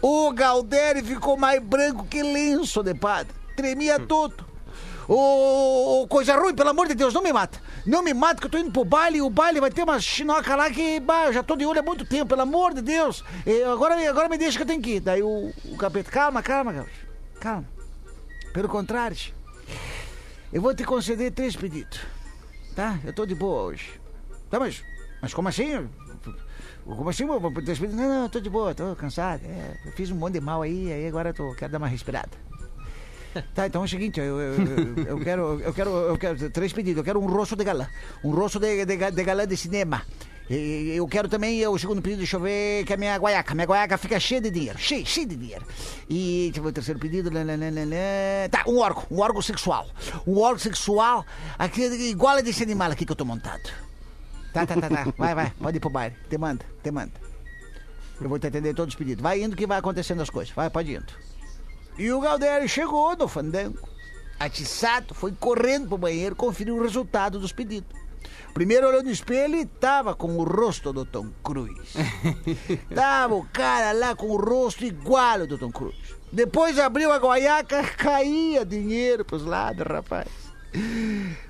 O Galdério ficou mais branco que lenço de padre. Tremia todo. Ô, ô, coisa ruim, pelo amor de Deus, não me mata. Não me mata, que eu tô indo pro baile e o baile vai ter uma chinoca lá que bah, eu já tô de olho há muito tempo, pelo amor de Deus. Eh, agora, agora me deixa que eu tenho que ir. Daí o, o capeta, calma, calma, calma. Calma. Pelo contrário, eu vou te conceder três pedidos. Tá? Eu tô de boa hoje. Tá, mas, mas como assim? Como assim? Não, não, tô de boa, tô cansado. É, eu fiz um monte de mal aí, aí agora eu tô, quero dar uma respirada. Tá, então é o seguinte, eu, eu, eu, quero, eu quero, eu quero três pedidos. Eu quero um rosto de galã, um rosto de, de, de galã de cinema. E Eu quero também o segundo pedido, deixa eu ver, que a minha guaiaca. Minha guaiaca fica cheia de dinheiro, cheia, cheia de dinheiro. E deixa eu ver o terceiro pedido. lá. Tá, um órgão, um órgão sexual. Um órgão sexual, aqui, igual a desse animal aqui que eu tô montado. Tá, tá, tá, tá. Vai, vai, pode ir pro baile. Te manda, te manda. Eu vou te atender todos os pedidos. Vai indo que vai acontecendo as coisas. Vai, pode indo. E o Galdério chegou no fandango. Atiçado, foi correndo pro banheiro conferir o resultado dos pedidos. Primeiro olhou no espelho e tava com o rosto do Tom Cruise. tava o cara lá com o rosto igual ao do Tom Cruise. Depois abriu a guaiaca, caía dinheiro pros lados, rapaz.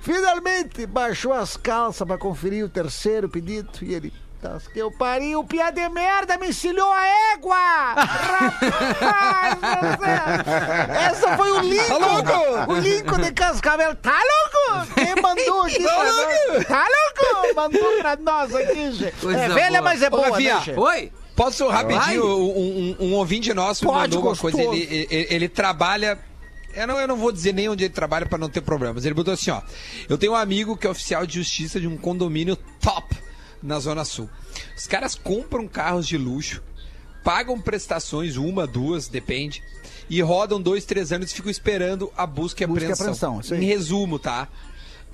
Finalmente baixou as calças para conferir o terceiro pedido e ele. "Tá, que eu pariu, o piá de merda me encilhou a égua! Rapaz! Essa foi o Lincoln! o Lincoln de Cascavel. Tá louco? Quem mandou aqui pra nós? Tá louco? Mandou pra nós aqui, gente. Coisa É velha, boa. mas é Ô, boa, Rafinha, né? Oi? Posso rapidinho, um, um, um ouvinte nosso Pode, mandou uma coisa, gostoso. ele, ele, ele trabalha... Eu não, eu não vou dizer nem onde ele trabalha pra não ter problemas. Ele botou assim, ó. Eu tenho um amigo que é oficial de justiça de um condomínio top na Zona Sul. Os caras compram carros de luxo pagam prestações, uma, duas, depende, e rodam dois, três anos e ficam esperando a busca e Busca e apreensão. Em resumo, tá?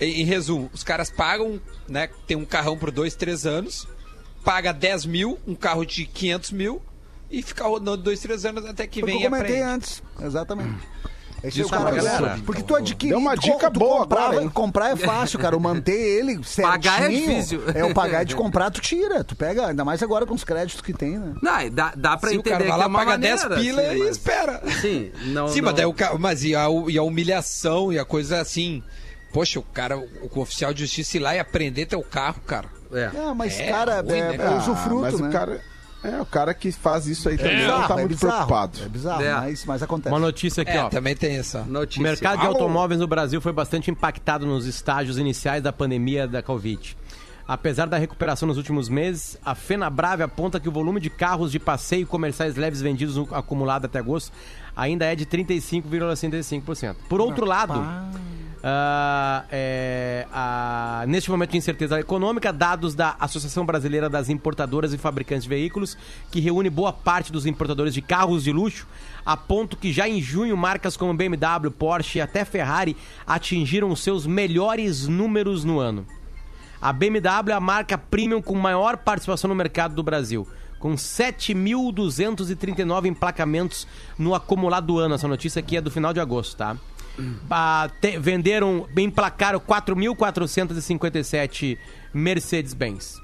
Em, em resumo, os caras pagam, né? Tem um carrão por dois, três anos, paga 10 mil, um carro de 500 mil, e fica rodando dois, três anos até que Foi vem que eu comentei antes. Exatamente. Esse é o cara, galera. Porque tu adquire. Deu uma dica tu boa comprava- agora? Comprar é fácil, cara. O manter ele certinho. Pagar é difícil. É, o pagar de comprar, tu tira. Tu pega, ainda mais agora com os créditos que tem, né? Não, dá, dá pra Se o entender cara vai que lá, é uma paga maneira, 10 pila assim, e mas- espera. Sim, não... Sim, não... mas, daí o ca- mas e, a, e a humilhação e a coisa assim. Poxa, o cara, o, o oficial de justiça ir lá e aprender teu carro, cara. É. É, mas, É, cara, ruim, é, né? é usufruto, mas né? o cara. É, o cara que faz isso aí também não bizarro, tá é muito bizarro, preocupado. É bizarro, É. Mas, mas acontece. Uma notícia aqui, É, ó. também tem essa. Notícia. O mercado de Au! automóveis no Brasil foi bastante impactado nos estágios iniciais da pandemia da Covid. Apesar da recuperação nos últimos meses, a Fenabrave aponta que o volume de carros de passeio comerciais leves vendidos no acumulado até agosto ainda é de 35,65%. Por outro lado, ah, é, ah, neste momento de incerteza econômica, dados da Associação Brasileira das Importadoras e Fabricantes de Veículos, que reúne boa parte dos importadores de carros de luxo, apontam que já em junho marcas como BMW, Porsche e até Ferrari atingiram os seus melhores números no ano. A BMW é a marca premium com maior participação no mercado do Brasil, com 7.239 emplacamentos no acumulado do ano. Essa notícia aqui é do final de agosto, tá? Ah, te- venderam, emplacaram 4.457 Mercedes-Benz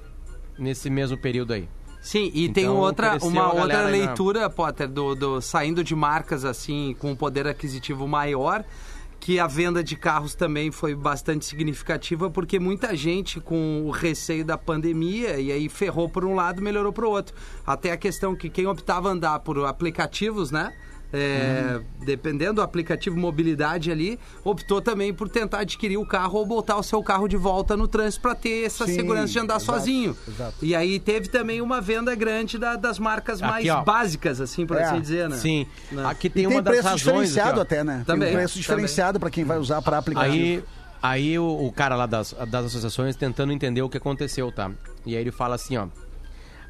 nesse mesmo período aí. Sim, e tem Então, outra, cresceu uma outra na- leitura, Potter, do, do- saindo de marcas assim com um poder aquisitivo maior, que a venda de carros também foi bastante significativa, porque muita gente com o receio da pandemia, e aí ferrou por um lado, melhorou para o outro. Até a questão que quem optava andar por aplicativos, né? É, Dependendo do aplicativo mobilidade ali, optou também por tentar adquirir o carro ou botar o seu carro de volta no trânsito para ter essa Sim, segurança de andar exato, sozinho. exato. E aí teve também uma venda grande da- das marcas Aqui, mais ó. básicas, assim, por É, assim dizer, né? Sim, Né? aqui E tem tem uma das preço razões. diferenciado aqui, até, né? Também, Tem um preço diferenciado para quem vai usar para aplicativo. Aí, aí o, o cara lá das, das associações tentando entender o que aconteceu, tá? E aí ele fala assim, ó.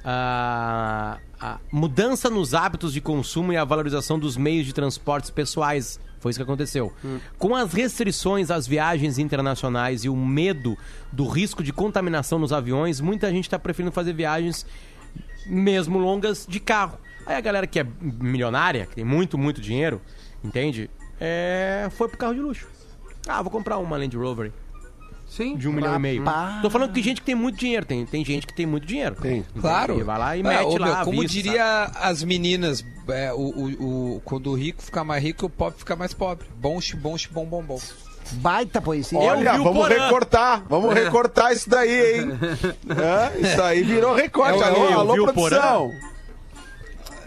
Ah, a mudança nos hábitos de consumo e a valorização dos meios de transportes pessoais. Foi isso que aconteceu. Com as restrições às viagens internacionais e o medo do risco de contaminação nos aviões, muita gente está preferindo fazer viagens mesmo longas de carro. Aí a galera que é milionária, que tem muito, muito dinheiro, entende? É, foi pro carro de luxo. Ah, vou comprar uma Land Rover Sim. de um milhão e meio. Tô falando que tem gente que tem muito dinheiro, tem, tem gente que tem muito dinheiro. Tem. Claro. E vai lá e É, mete ô, lá. meu, como vista, diria as meninas, é, o, o, o- quando o rico ficar mais rico, o pobre fica mais pobre. Bom, bom, bom, bom, bom. Baita poesia. Olha, vamos Porã. recortar, vamos recortar isso daí, hein? É, isso aí virou recorte. É, alô, eu alô produção.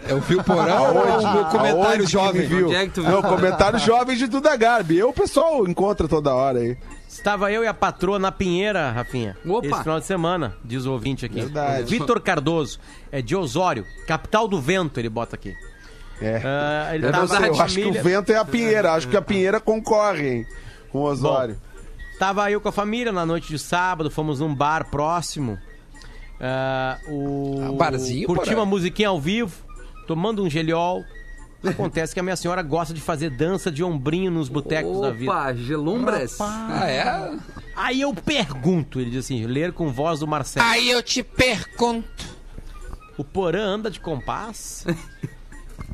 Eu vi o porão ou o meu comentário Aonde que jovem? viu? Onde é que tu viu? Não, comentário jovem de Duda Garbi. Eu, o pessoal encontra toda hora aí. Estava eu e a patroa na Pinheira, Rafinha. Opa. Esse final de semana, diz o ouvinte aqui. Verdade. Vitor Cardoso, é de Osório, capital do vento, ele bota aqui. É. Ah, ele Eu, tava sei, eu com a acho que o família- vento é a Pinheira. Acho que a Pinheira concorre, hein? Com o Osório. Tava eu com a família na noite de sábado, fomos num bar próximo. Ah, o... Ah, barzinho, Curti uma musiquinha ao vivo, tomando um geliol. Acontece que a minha senhora gosta de fazer dança de ombrinho nos botecos da vida. Opa, gelumbres. Ah, é? Aí eu pergunto, ele diz assim, ler com voz do Marcelo. Aí eu te pergunto. O Porã anda de compás?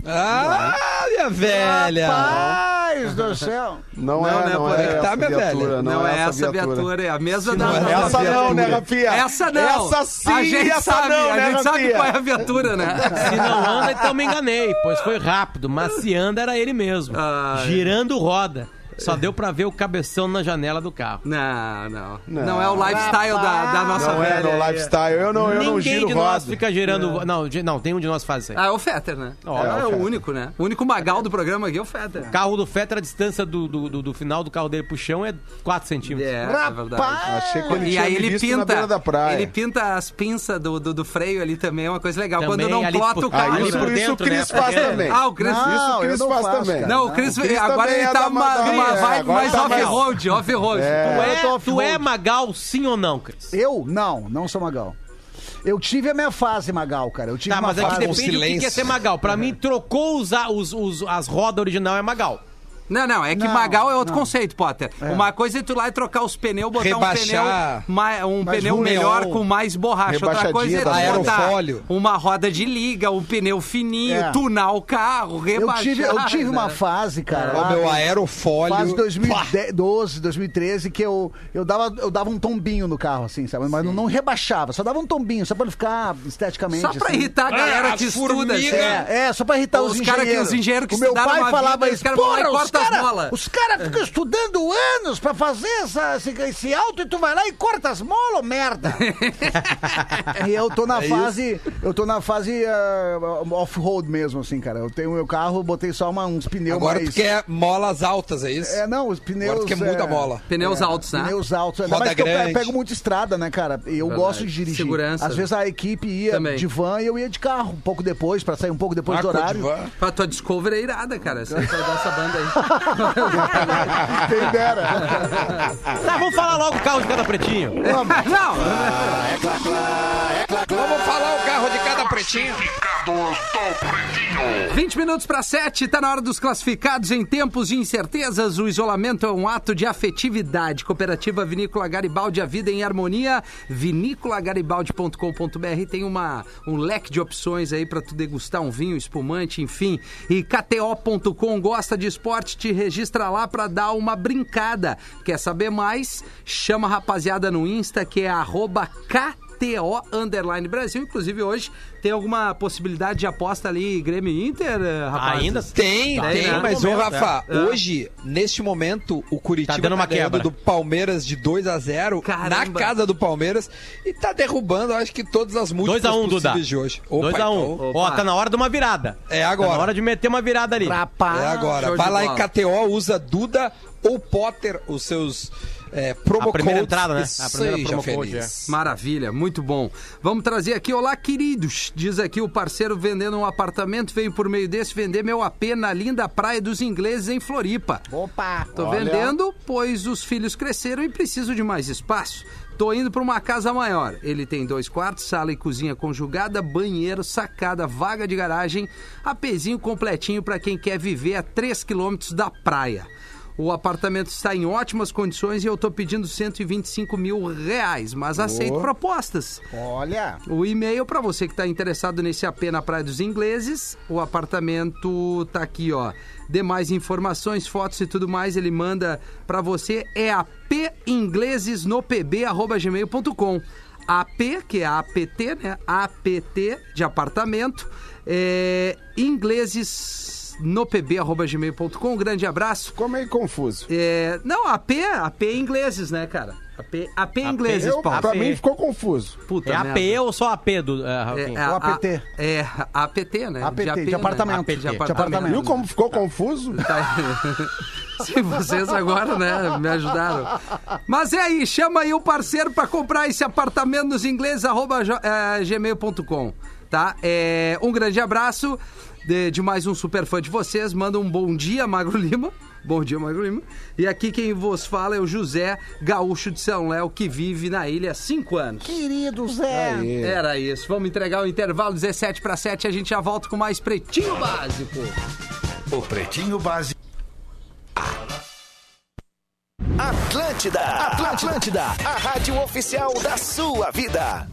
Ah, minha velha. Rapaz do céu. Não, Não, é, né, não é Tá, essa minha velha? viatura. Não, é essa viatura, é a mesma da. não é Essa da não, né, viatura. Rafinha? Essa não. Essa sim, a gente essa sabe, não, a né, gente sabe Rafinha? qual é a viatura, né? Se não anda, então me enganei, pois foi rápido. Mas se anda, era ele mesmo. Ai. Girando roda. Só deu pra ver o cabeção na janela do carro. Não, não. Não, Não. é o lifestyle da, da nossa Não é velha. no lifestyle. Eu não, eu não Ninguém giro de nós roda. fica girando... Não, de- não, tem um de nós faz isso aí. Ah, é o Fetter, né? Ó, é, é o o Fetter. único, né? O único magal do programa aqui é o Fetter. O carro do Fetter, a distância do, do, do- do final do carro dele pro chão é 4 centímetros. É, é verdade. Achei que ele E tinha aí me ele pinta, beira da praia. ele pinta as pinças do, do, do freio ali também, é uma coisa legal. Também Quando não ali plota o carro. Ah, ali isso, né? por por isso o dentro, Cris né? faz também. Ah, o Cris... Não, Isso o não faz também. Não, o Cris, O agora ele é tá uma, é, vibe agora mais tá off-road, off-road. Tu, É. é, tô tu é. Magal, sim ou não, Cris? Eu? Não, não sou Magal. Eu tive a minha fase, Magal, cara. Eu tive Tá, uma mas é que fase. depende do que que é ser Magal. Pra mim, trocou os, os, os- as rodas original é Magal. Não, não, é que Não, Magal é outro não. conceito, Potter. Uma coisa é tu lá e trocar os pneus, botar Rebaixar. um pneu, um Mais pneu melhor com mais borracha. Outra coisa é tu botar uma roda de liga, um pneu fininho, É. tunar o carro, Eu rebaixar. tive, eu tive uma né? fase, cara. O lá meu aerofólio. Fase 2012, 2013, que eu, eu, dava, eu dava um tombinho no carro, assim, sabe? Mas não, não rebaixava, só dava um tombinho, só pra ele ficar esteticamente. Só pra assim. irritar a galera Ah, que estuda. assim. É, é, só pra irritar os, Os cara que- engenheiros. os engenheiros que o meu pai uma falava vida, isso, porra, os caras molas." os cara ficam estudando anos pra fazer essa, esse, esse auto e tu vai lá e corta as molas, merda. e eu tô na fase, eu tô na fase ah, off-road mesmo, assim, cara. Eu tenho o meu carro, botei só uma- uns pneus Agora mais... tu quer molas altas, é isso? É, não, os pneus... Agora tu quer muita é, mola. Pneus altos, né? Pneus altos. Ainda Roda mais que eu pe- grande. pego muito estrada, né, cara? E eu Verdade. gosto de dirigir. Segurança. Às vezes a equipe ia Também. de van e eu ia de carro, um pouco depois, pra sair um pouco depois Ah, do horário. Codivan. A tua Discovery é irada, cara. Essa aí vai dessa banda aí. Quem dera. Tá, vamos falar logo o carro de cada pretinho. Não, Vamos falar o carro de cada pretinho. 20 minutos para 7, tá na hora dos classificados em tempos de incertezas. O isolamento é um ato de afetividade. Cooperativa Vinícola Garibaldi, a vida em harmonia. Vinícolagaribaldi.com.br tem uma, um leque de opções aí para tu degustar um vinho, espumante, enfim. E KTO.com gosta de esporte, te registra lá para dar uma brincada. Quer saber mais? Chama a rapaziada no Insta que é arroba KTO Underline Brasil. Inclusive hoje tem alguma possibilidade de aposta ali Grêmio Inter, eh, rapaz? Ainda? Tem, Tá, tem, né? mas ô Rafa, é. hoje, neste momento, o Curitiba Tá dando uma ganhando quebra. do Palmeiras de 2 a 0 Caramba. na casa do Palmeiras e tá derrubando, acho que todas as múltiplas 2x1, um, Duda. possíveis de hoje. Opa, 2x1. então, Ó, tá na hora de uma virada. É agora. Tá na hora de meter uma virada ali. Rapaz. É agora. Vai lá bola. em KTO, usa Duda ou Potter, os seus é, promo A primeira codes entrada, né? A primeira seja promo code, feliz. Maravilha, muito bom. Vamos trazer aqui, olá queridos. Diz aqui o parceiro vendendo um apartamento, veio por meio desse vender meu AP na linda praia dos ingleses em Floripa. Opa. Tô vendendo, pois os filhos cresceram e preciso de mais espaço. Tô indo para uma casa maior. Ele tem dois quartos, sala e cozinha conjugada, banheiro, sacada, vaga de garagem, apezinho completinho para quem quer viver a 3 quilômetros da praia. O apartamento está em ótimas condições e eu tô pedindo 125 mil reais, mas aceito propostas. Olha. O e-mail para você que está interessado nesse AP na Praia dos Ingleses. O apartamento tá aqui, ó. Demais informações, fotos e tudo mais, ele manda para você. É apingleses.no.pb@gmail.com. AP, que é APT, né? APT de apartamento. É, ingleses no pb.gmail.com. Um grande abraço. Ficou meio confuso. É, não, AP, AP é ingleses, né, cara? AP, AP ingleses, Eu, Paulo. pra AP. mim ficou confuso. Puta É merda. AP ou só AP, do, é, Rafinha? a- O APT. a- É, APT, né? APT, de apartamento. De De apartamento. apartamento. Viu como ficou confuso? Sim, vocês agora, né, me ajudaram. Mas é aí, chama aí o parceiro pra comprar esse apartamento nos ingleses, arroba eh, gmail.com, tá? É, um grande abraço de, de mais um super fã de vocês. Manda um bom dia, Magro Lima. Bom dia, Magro Lima. E aqui quem vos fala é o José Gaúcho de São Léo, que vive na ilha há cinco anos. Querido Zé. Era isso. Vamos entregar o intervalo 17 para 7 a gente já volta com mais Pretinho Básico. O Pretinho Básico. Atlântida, Atlântida, a rádio oficial da sua vida.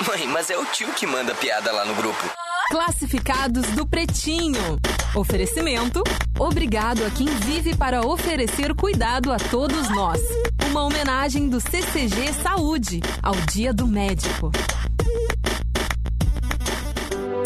Mãe, mas é o tio que manda piada lá no grupo. Classificados do Pretinho. Oferecimento. Obrigado a quem vive para oferecer cuidado a todos nós. Uma homenagem do CCG Saúde ao Dia do Médico.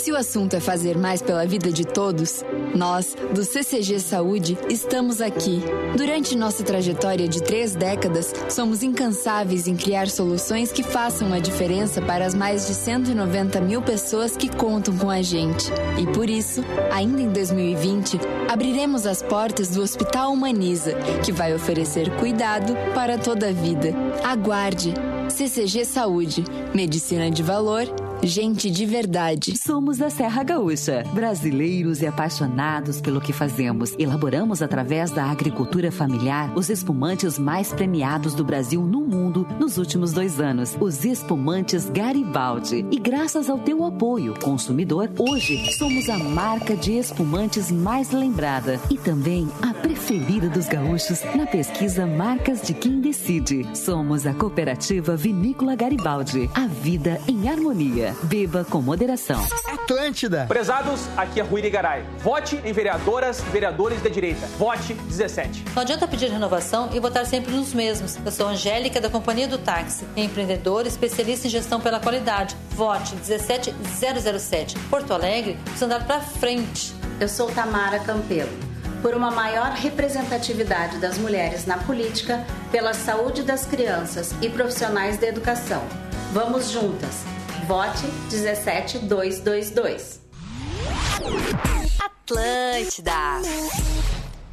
Se o assunto é fazer mais pela vida de todos, nós, do CCG Saúde, estamos aqui. Durante nossa trajetória de três décadas, somos incansáveis em criar soluções que façam a diferença para as mais de 190 mil pessoas que contam com a gente. E por isso, ainda em 2020, abriremos as portas do Hospital Humaniza, que vai oferecer cuidado para toda a vida. Aguarde! CCG Saúde. Medicina de valor. Gente de verdade. Somos da Serra Gaúcha, brasileiros e apaixonados pelo que fazemos. Elaboramos através da agricultura familiar os espumantes mais premiados do Brasil no mundo nos últimos dois anos, os espumantes Garibaldi. E graças ao teu apoio, consumidor, hoje somos a marca de espumantes mais lembrada e também a preferida dos gaúchos na pesquisa Marcas de Quem Decide. Somos a cooperativa Vinícola Garibaldi. A vida em harmonia. Beba com moderação. Atlântida. Prezados, aqui é Rui Garay. Vote em vereadoras e vereadores da direita. Vote 17. Não adianta pedir renovação e votar sempre nos mesmos. Eu sou Angélica da Companhia do Táxi, empreendedora especialista em gestão pela qualidade. Vote 17007. Porto Alegre, precisa andar pra frente. Eu sou Tamara Campelo. Por uma maior representatividade das mulheres na política, pela saúde das crianças e profissionais da educação. Vamos juntas. Vote 17222. Atlântida.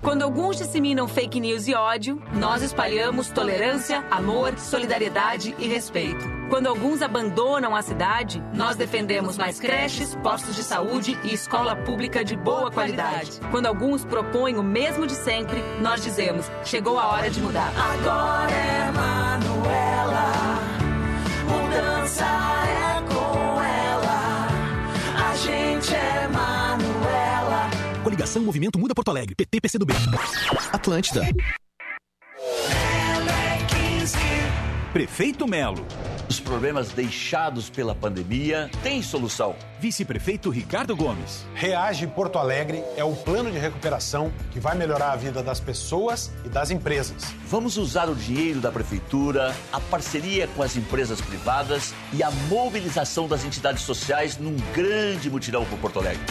Quando alguns disseminam fake news e ódio, nós espalhamos tolerância, amor, solidariedade e respeito. Quando alguns abandonam a cidade, nós defendemos mais creches, postos de saúde e escola pública de boa qualidade. Quando alguns propõem o mesmo de sempre, nós dizemos: chegou a hora de mudar. Agora é Manuela, mudança Coligação Movimento Muda Porto Alegre. PT, PCdoB. Atlântida. Prefeito Melo. Os problemas deixados pela pandemia têm solução. Vice-prefeito Ricardo Gomes. Reage Porto Alegre é o plano de recuperação que vai melhorar a vida das pessoas e das empresas. Vamos usar o dinheiro da prefeitura, a parceria com as empresas privadas e a mobilização das entidades sociais num grande mutirão por Porto Alegre.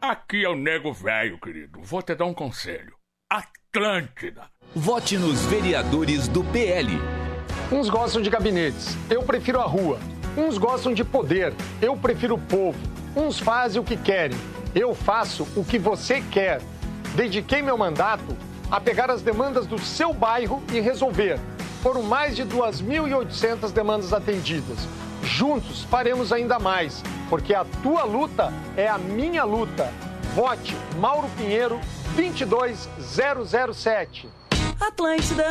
Aqui é o nego velho, querido. Vou te dar um conselho. Atlântida. Vote nos vereadores do PL. Uns gostam de gabinetes, eu prefiro a rua. Uns gostam de poder, eu prefiro o povo. Uns fazem o que querem, eu faço o que você quer. Dediquei meu mandato a pegar as demandas do seu bairro e resolver. Foram mais de 2.800 demandas atendidas. Juntos faremos ainda mais, porque a tua luta é a minha luta. Vote Mauro Pinheiro 22007. Atlântida.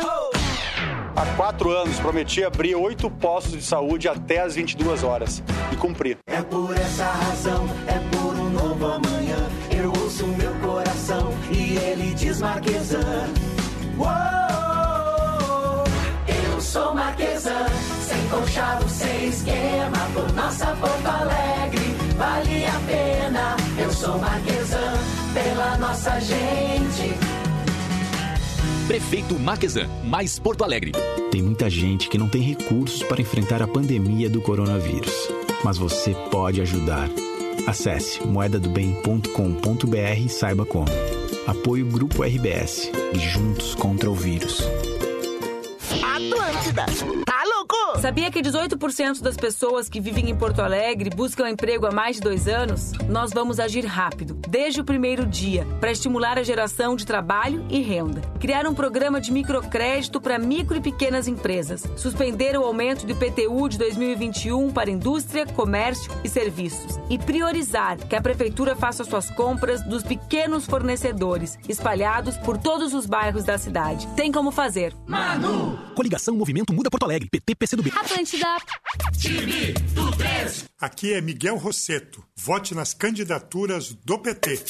Há quatro anos prometi abrir oito postos de saúde até às 22 horas. E cumpri. É por essa razão, é por um novo amanhã. Eu ouço meu coração e ele diz Marquesan. Uou, eu sou Marquesan, sem conchavo, sem esquema. Por nossa Porto Alegre, vale a pena. Eu sou Marquesan, pela nossa gente. Prefeito Marquesan, mais Porto Alegre. Tem muita gente que não tem recursos para enfrentar a pandemia do coronavírus. Mas você pode ajudar. Acesse moedadobem.com.br e saiba como. Apoio Grupo RBS e Juntos contra o Vírus. Atlântida. Sabia que 18% das pessoas que vivem em Porto Alegre buscam emprego há mais de dois anos? Nós vamos agir rápido, desde o primeiro dia, para estimular a geração de trabalho e renda. Criar um programa de microcrédito para micro e pequenas empresas. Suspender o aumento do IPTU de 2021 para indústria, comércio e serviços. E priorizar que a prefeitura faça suas compras dos pequenos fornecedores, espalhados por todos os bairros da cidade. Tem como fazer. Manu! Coligação Movimento Muda Porto Alegre. PT, PCdoB. Atlântida. Time do 3. Aqui é Miguel Rosseto. Vote nas candidaturas do PT.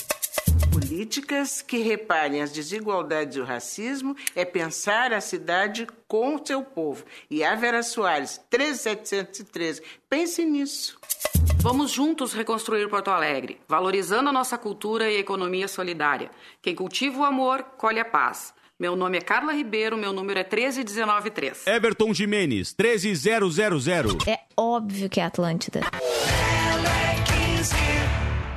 Políticas que reparem as desigualdades e o racismo é pensar a cidade com o seu povo. E a Vera Soares, 13713. Pense nisso. Vamos juntos reconstruir Porto Alegre, valorizando a nossa cultura e economia solidária. Quem cultiva o amor, colhe a paz. Meu nome é Carla Ribeiro, meu número é 13193. Everton Jimenez, 13000. É óbvio que é Atlântida.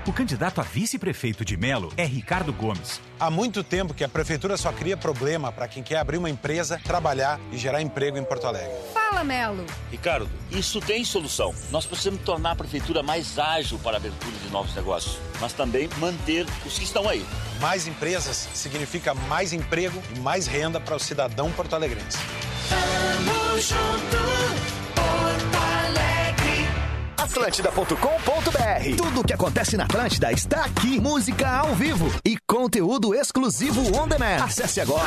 O candidato a vice-prefeito de Melo é Ricardo Gomes. Há muito tempo que a prefeitura só cria problema para quem quer abrir uma empresa, trabalhar e gerar emprego em Porto Alegre. Fala, Melo. Ricardo, isso tem solução. Nós precisamos tornar a prefeitura mais ágil para a abertura de novos negócios, mas também manter os que estão aí. Mais empresas significa mais emprego e mais renda para o cidadão porto-alegrense. Tamo junto, Porto. Atlântida.com.br Tudo o que acontece na Atlântida está aqui. Música ao vivo e conteúdo exclusivo on demand. Acesse agora.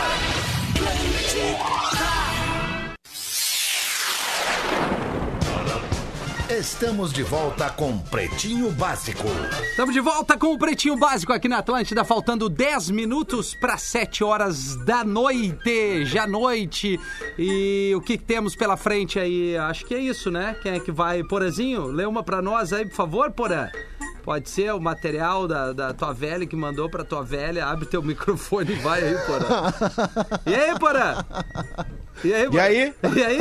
Estamos de volta com Pretinho Básico. Estamos de volta com o Pretinho Básico aqui na Atlântida, faltando 10 minutos para 7 horas da noite, já noite. E o que temos pela frente aí? Acho que é isso, né? Quem é que vai? Porazinho, lê uma para nós aí, por favor, Porã. Pode ser o material da, da tua velha que mandou pra tua velha. Abre teu microfone e vai aí, Porã. E aí, Porã? E aí, E aí? E aí?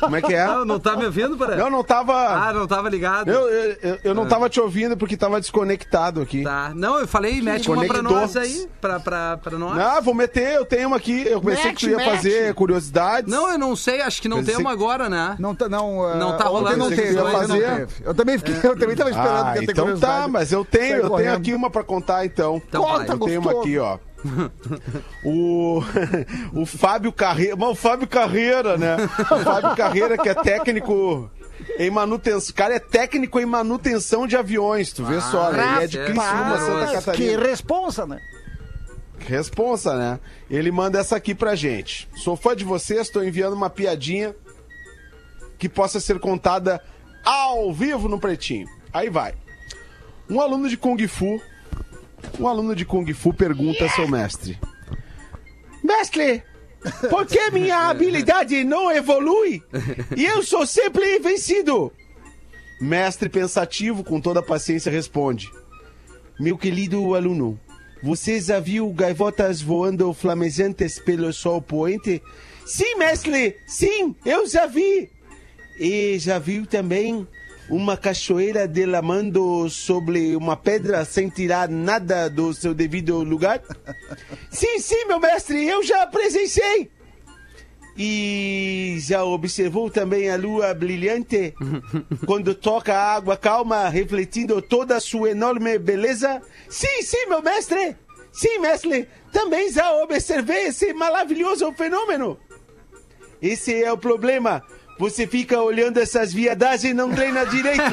Como é que é? Não, não tá me ouvindo, Porã? Eu não tava. Ah, não tava ligado. Eu, eu, eu- eu não Ah. tava te ouvindo porque tava desconectado aqui. Tá. Não, eu falei, mete uma pra nós aí, pra, pra, pra nós. Ah, vou meter, eu tenho uma aqui. Eu pensei que tu ia mete. fazer curiosidades. Não, eu não sei, acho que não Pensei tem uma que- agora, né? Não tá, não, ah, Não tá ontem rolando não teve, não teve. Eu também fiquei, eu também tava esperando Ah, que ia ter então tá, curiosidade. mas eu tenho, eu tenho aqui uma pra contar então. Então vai. eu tenho uma gostoso. aqui, ó. O, o Fábio Carreira, mas o Fábio Carreira, né? O Fábio Carreira que é técnico em manutenção, o cara é técnico em manutenção de aviões, tu vê só, né? Ele é de Criciúma, Santa Que Catarina. responsa, né? Responsa, né? Ele manda essa aqui pra gente. Sou fã de vocês, estou enviando uma piadinha que possa ser contada ao vivo no Pretinho. Aí vai. Um aluno de Kung Fu, um aluno de Kung Fu pergunta ao seu mestre: Mestre, por que minha habilidade não evolui? E eu sou sempre vencido. Mestre pensativo, com toda a paciência, responde: Meu querido aluno, você já viu gaivotas voando flamejantes pelo sol poente? Sim, mestre, sim, eu já vi. E já viu também uma cachoeira derramando sobre uma pedra sem tirar nada do seu devido lugar? Sim, sim, meu mestre, eu já presenciei. E já observou também a lua brilhante quando toca a água calma, refletindo toda a sua enorme beleza? Sim, sim, meu mestre! Sim, mestre! Também já observei esse maravilhoso fenômeno! Esse é o problema. Você fica olhando essas viadagens e não treina direito.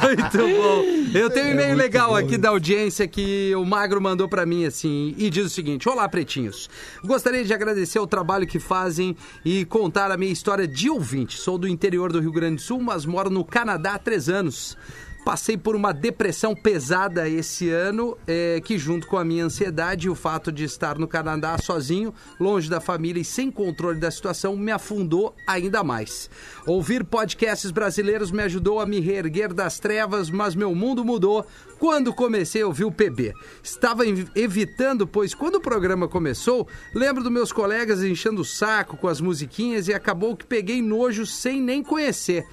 Muito bom. Eu tenho um É e-mail muito legal bom aqui da audiência que o Magro mandou pra mim assim e diz o seguinte: Olá, pretinhos. Gostaria de agradecer o trabalho que fazem e contar a minha história de ouvinte. Sou do interior do Rio Grande do Sul, mas moro no Canadá há três anos. Passei por uma depressão pesada esse ano, é, que junto com a minha ansiedade e o fato de estar no Canadá sozinho, longe da família e sem controle da situação, me afundou ainda mais. Ouvir podcasts brasileiros me ajudou a me reerguer das trevas, mas meu mundo mudou quando comecei a ouvir o PB. Estava ev- evitando, pois quando o programa começou, lembro dos meus colegas enchendo o saco com as musiquinhas e acabou que peguei nojo sem nem conhecer.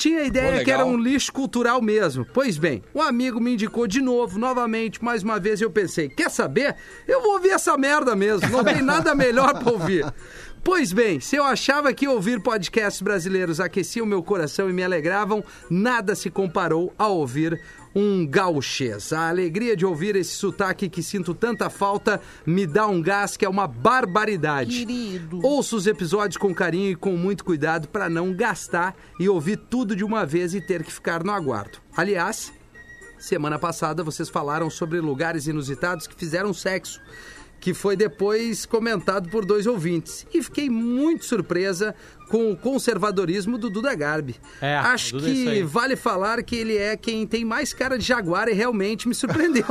Tinha a ideia que era um lixo cultural mesmo. Pois bem, um amigo me indicou de novo, novamente, mais uma vez, e eu pensei, quer saber? Eu vou ouvir essa merda mesmo, não tem nada melhor pra ouvir. Pois bem, se eu achava que ouvir podcasts brasileiros aqueciam meu coração e me alegravam, nada se comparou a ouvir um gauchês. A alegria de ouvir esse sotaque que sinto tanta falta me dá um gás que é uma barbaridade. Ouço os episódios com carinho e com muito cuidado para não gastar e ouvir tudo de uma vez e ter que ficar no aguardo. Aliás, semana passada vocês falaram sobre lugares inusitados que fizeram sexo, que foi depois comentado por dois ouvintes. E fiquei muito surpresa com o conservadorismo do Duda Garbi. É, Acho Duda é que aí. vale falar que ele é quem tem mais cara de jaguar e realmente me surpreendeu.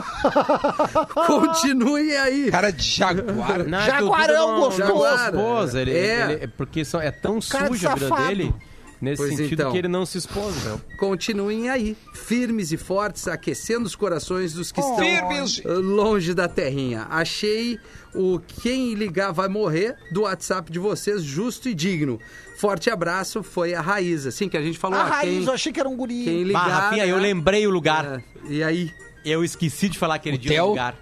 Continue aí. Cara de jaguar. Jaguarão gostoso. Jaguar. Ele, É. ele- porque são- é tão Cara suja a vida dele Nesse Pois sentido então. que ele não se expôs, então. Continuem aí, firmes e fortes, aquecendo os corações dos que estão Firmes. eh, longe da terrinha. Achei o Quem Ligar Vai Morrer do WhatsApp de vocês, justo e digno. Forte abraço, foi a Raíza. Sim, que a gente falou. A ah, raiz, quem, eu achei que era um guri. quem Bah, ligar... Rafinha, eu né? lembrei o lugar. É, e aí? Eu esqueci de falar aquele O dia o lugar.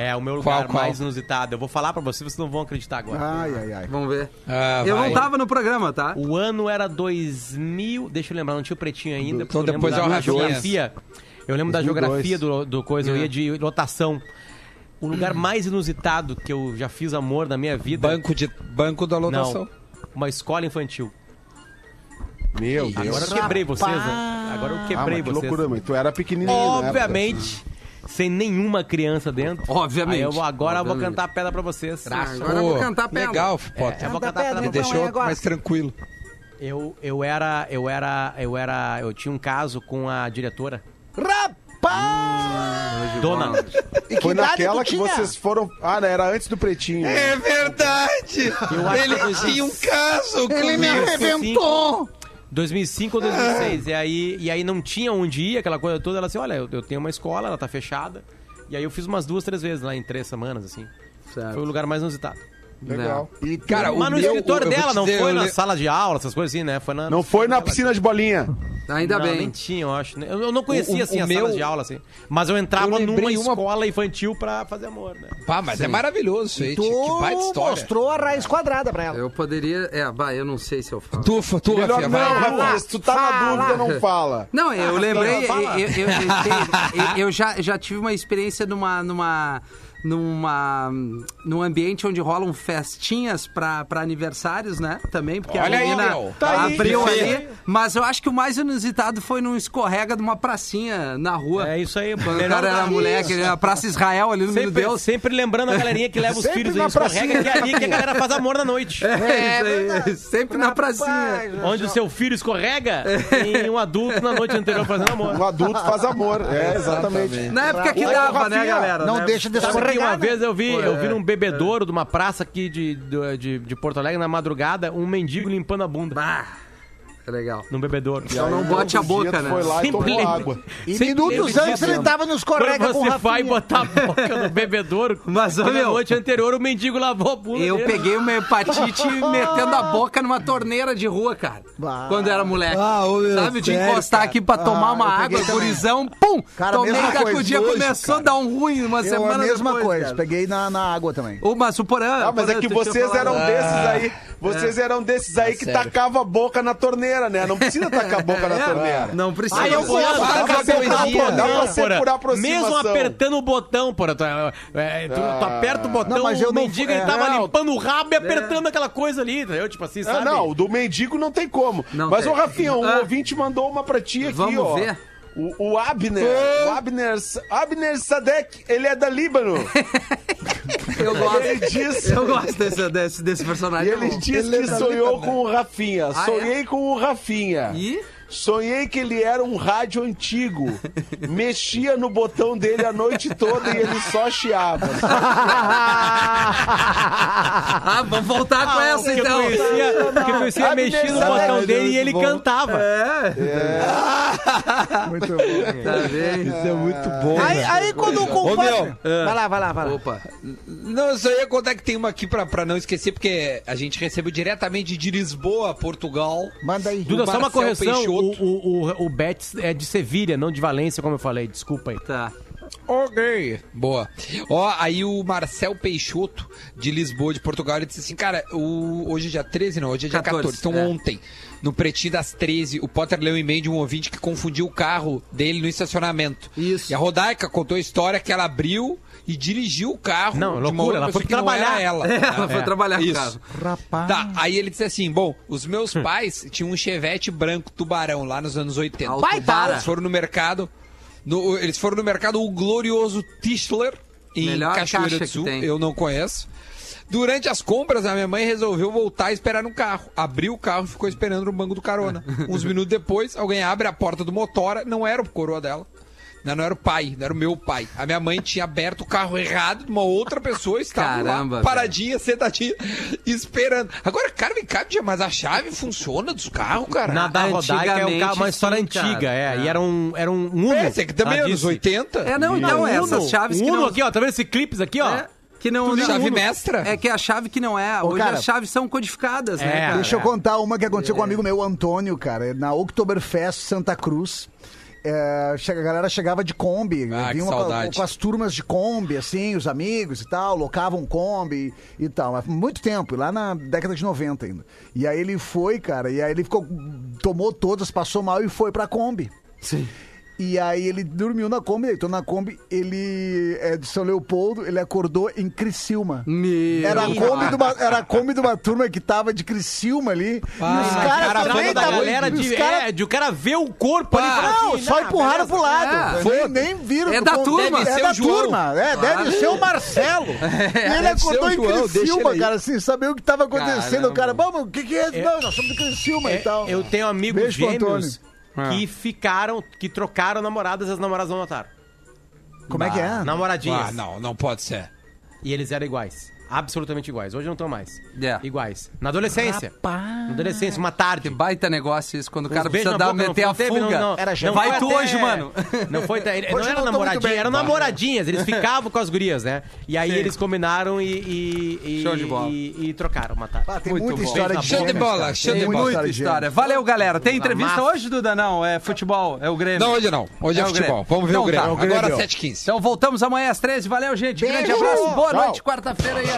É, o meu Qual, lugar qual? mais inusitado. Eu vou falar pra vocês, vocês não vão acreditar agora. Ai, ai, ai. Vamos ver. Ah, eu vai. não tava no programa, tá? O ano era 2000. Deixa eu lembrar, não tinha o pretinho ainda. Então porque eu depois lembro é o da geografia. Eu lembro da 2002. geografia do, do coisa, eu É. ia de lotação. O lugar mais inusitado que eu já fiz amor na minha vida. Banco, de, banco da lotação. Não, uma escola infantil. Meu Deus. Agora eu quebrei vocês, né? Agora eu Ah, quebrei mas que vocês. loucura, mas tu era pequenininho, né? Obviamente, sem nenhuma criança dentro. Obviamente. Aí eu vou- agora eu vou Obviamente. cantar pedra pra vocês. Ah, agora eu vou cantar pedra. Legal, É, Potter. eu vou Canta cantar pedra pedra, Me pra então, vocês. deixou é agora. mais tranquilo. Eu, eu era, eu era, eu era, eu tinha um caso com a diretora, Rapaz! dona. E que Foi naquela que vocês foram. Ah, não, era antes do pretinho. É verdade! Eu acho Ele tinha um caso Ele me arrebentou! 2005 ou 2006. E aí, e aí não tinha onde ir, aquela coisa toda. Ela assim, olha, eu, eu tenho uma escola, ela tá fechada. E aí eu fiz umas duas, três vezes lá em três semanas, assim. Certo. Foi o lugar mais inusitado. Legal. E Cara, o Mas no meu- escritório dela, não dizer, foi na le- sala de aula, essas coisas assim, né? Foi na, Não foi na piscina de bolinha. Ainda não, bem. nem tinha, eu acho. né? Eu, eu não conhecia, O- o- assim, o as meu- salas de aula, assim. Mas eu entrava Eu numa lembrei uma- escola infantil pra fazer amor, né? Pá, mas é maravilhoso isso aí. tu Que baita história. mostrou a raiz quadrada pra ela. Eu poderia. É, bah, eu não sei se eu falo. Tu, tu Melhor Rafinha, não, vai. Tu tá na Fala. dúvida, não fala. Não, eu lembrei. Eu, eu- eu- eu já, já tive uma experiência numa. numa numa num ambiente onde rolam festinhas pra pra aniversários, né? Também, porque Olha a aí, menina. Tá aí, abriu que ali. Mas eu acho que o mais inusitado foi num escorrega de uma pracinha na rua. É isso aí. Quando o cara era moleque, na Praça Israel ali no Sempre, Deus. sempre lembrando a galerinha que leva os Sempre filhos na em escorrega, que é ali que a galera faz amor na noite. É, isso aí, sempre na pracinha. Onde o seu filho escorrega e um adulto na noite anterior fazendo amor. O adulto faz amor. É, exatamente. Na época que dava, né, galera? Não né? deixa de Sabe que uma vez eu vi, Pô, eu é. vi num bebedouro de uma praça aqui de, de, de, Porto Alegre na madrugada, um mendigo limpando a bunda. Bah, é legal. Num bebedouro. Então não bote a boca, né? Foi lá e Sempre tomou água. E Sempre minutos lembro antes disso. ele tava nos Quando com o você Rafinha. vai botar a boca no bebedouro, Mas, ô, na meu- noite anterior o mendigo lavou a bunda Eu dele. peguei uma hepatite metendo a boca numa torneira de rua, cara. Bah. Quando eu era moleque. Ah, ô, meu, Sabe, de sério, encostar cara. aqui pra tomar Ah, uma eu água, também. gurizão, pum! Cara, Tomei mesma que coisa, o dia começou cara. a dar um ruim uma Eu, semana a mesma depois, coisa, cara. peguei na, na água também. Ô, mas o Porã... Ah, mas Porã, é que tu tinha vocês falado- eram desses aí. Vocês eram desses aí que sério. tacavam a boca na torneira, né? Não precisa tacar a boca na É, torneira. Não precisa. Ah, eu Não, gosto Dá da pra segurar, poesia. pô, dá pra Porã. segurar a aproximação. Mesmo apertando o botão, porra. Tu, é, tu, tu aperta o botão, Não, mas eu o não- mendigo é, ele tava não. limpando o rabo e apertando aquela coisa ali, entendeu? Tipo assim, Ah, sabe? não, o do mendigo não tem como. Não Mas, ô Rafinha, um Ah. ouvinte mandou uma pra ti aqui, Vamos ó. ver. O, o Abner, o Abner, Abner Sadek, ele é da Líbano. Eu gosto. Ele disse, Eu gosto desse, desse, desse e personagem. ele bom. disse que sonhou com o Rafinha. Ah, Sonhei com o Rafinha. E? Sonhei que ele era um rádio antigo. Mexia no botão dele a noite toda e ele só chiava. Ah, vamos voltar com essa, Porque então. eu conhecia, porque eu conhecia Abner mexia no botão dele e ele bom. cantava. Muito bom. Tá bem? Isso é muito bom. Aí, aí quando o Ô, compadre... meu. Vai lá, vai lá, vai lá. Opa. Não, eu só ia contar que tem uma aqui pra, pra não esquecer, porque a gente recebeu diretamente de Lisboa, Portugal. Manda aí. Duda, só uma correção. Peixoto. O, o, o, o Betis é de Sevilha, não de Valência, como eu falei. Desculpa aí. Tá. Ok. Boa. Ó, aí o Marcel Peixoto, de Lisboa, de Portugal, ele disse assim, cara, o... hoje é dia 13, não, hoje é dia 14. 14, Então é. ontem, no Pretinho das 13, o Potter leu um e-mail de um ouvinte que confundiu o carro dele no estacionamento. Isso. E a Rodaica contou a história que ela abriu e dirigiu o carro Não, loucura, ela foi trabalhar. era ela. É, ela foi trabalhar o Isso. carro. Rapaz. Tá, aí ele disse assim: bom, os meus pais tinham um chevette branco tubarão lá nos anos 80. Alto Vai, tá. Eles foram no mercado. no- eles foram no mercado o glorioso Tischler em Melhor Cachoeira caixa do que Sul. tem. Eu não conheço. Durante as compras, a minha mãe resolveu voltar e esperar no carro. Abriu o carro e ficou esperando no banco do carona. Uns minutos depois, alguém abre a porta do motora, não era o coroa dela. Não, não era o pai, não era o meu pai. A minha mãe tinha aberto o carro errado de uma outra pessoa, estava Caramba, lá, velho. paradinha, sentadinha, esperando. Agora, cara, vem cá, mas a chave funciona dos carros, cara? Na da Rodaica é um carro- uma história sim, antiga, é. E era um, era um Uno. É, esse aqui também é anos disse. 80. É, não, então, um essas Uno, chaves um que Uno não... aqui, ó. Tá vendo esse clipes aqui, ó? É, que não, não- chave Uno. mestra. É que a chave que não é. Ô, Hoje cara, as chaves são codificadas, né, É. cara? Deixa eu contar uma que aconteceu com um amigo meu, Antônio, cara, na Oktoberfest Santa Cruz. É, chega- a galera chegava de Kombi, Ah, vinham com, com as turmas de Kombi, assim, os amigos e tal, locavam Kombi e tal. Mas muito tempo, lá na década de 90 ainda. E aí ele foi, cara, e aí ele ficou, tomou todas, passou mal e foi pra Kombi. Sim. E aí ele dormiu na Kombi, deitou na Kombi, ele é de São Leopoldo, ele acordou em Criciúma. Meu Era a, Kombi de uma, era a Kombi de uma turma que tava de Criciúma ali. Ah, e os cara, caras cara, também da tavam- galera de, cara- é, de o cara ver o corpo ali. e falar Não, assim, só "Nah, empurraram beleza." pro lado. É. Nem, nem viram. É da Kombi. turma. É Deve ser da João. turma. É, deve ser o Marcelo. E ele acordou em João, Criciúma, cara, sem saber o que tava acontecendo. O cara, vamos, o que que é? Não, nós somos de Criciúma É, e tal. Eu tenho amigos Beijo gêmeos Antônio. que ficaram, que trocaram namoradas e as namoradas não notaram. Como é que é? Namoradinhas. Ah, não, não pode ser. E eles eram iguais. Absolutamente iguais. Hoje não estão mais. É. Iguais. Na adolescência. Na adolescência, uma Que tarde. baita negócio isso, quando o cara precisa dar, boca, não meter a teve, fuga. não, não. Era Não Vai tu até- hoje, mano. Não foi. Ele, não era não namoradinha, eram namoradinhas. Eles ficavam com as gurias, né? E aí Sim. eles combinaram e. e, e Show de bola. E, e trocaram uma tarde. Ah, tem Muito muita bom. história de Show de bola, show de bola. Muita história. Valeu, galera. Tem entrevista hoje, Duda? Não, é futebol, é o Grêmio. Não, hoje não. Hoje é, o futebol. Grêmio. Vamos ver Então o Grêmio. tá. Agora Grêmio. 7h15. Então voltamos amanhã às 13 Valeu, gente. Grande abraço. Boa noite, quarta-feira e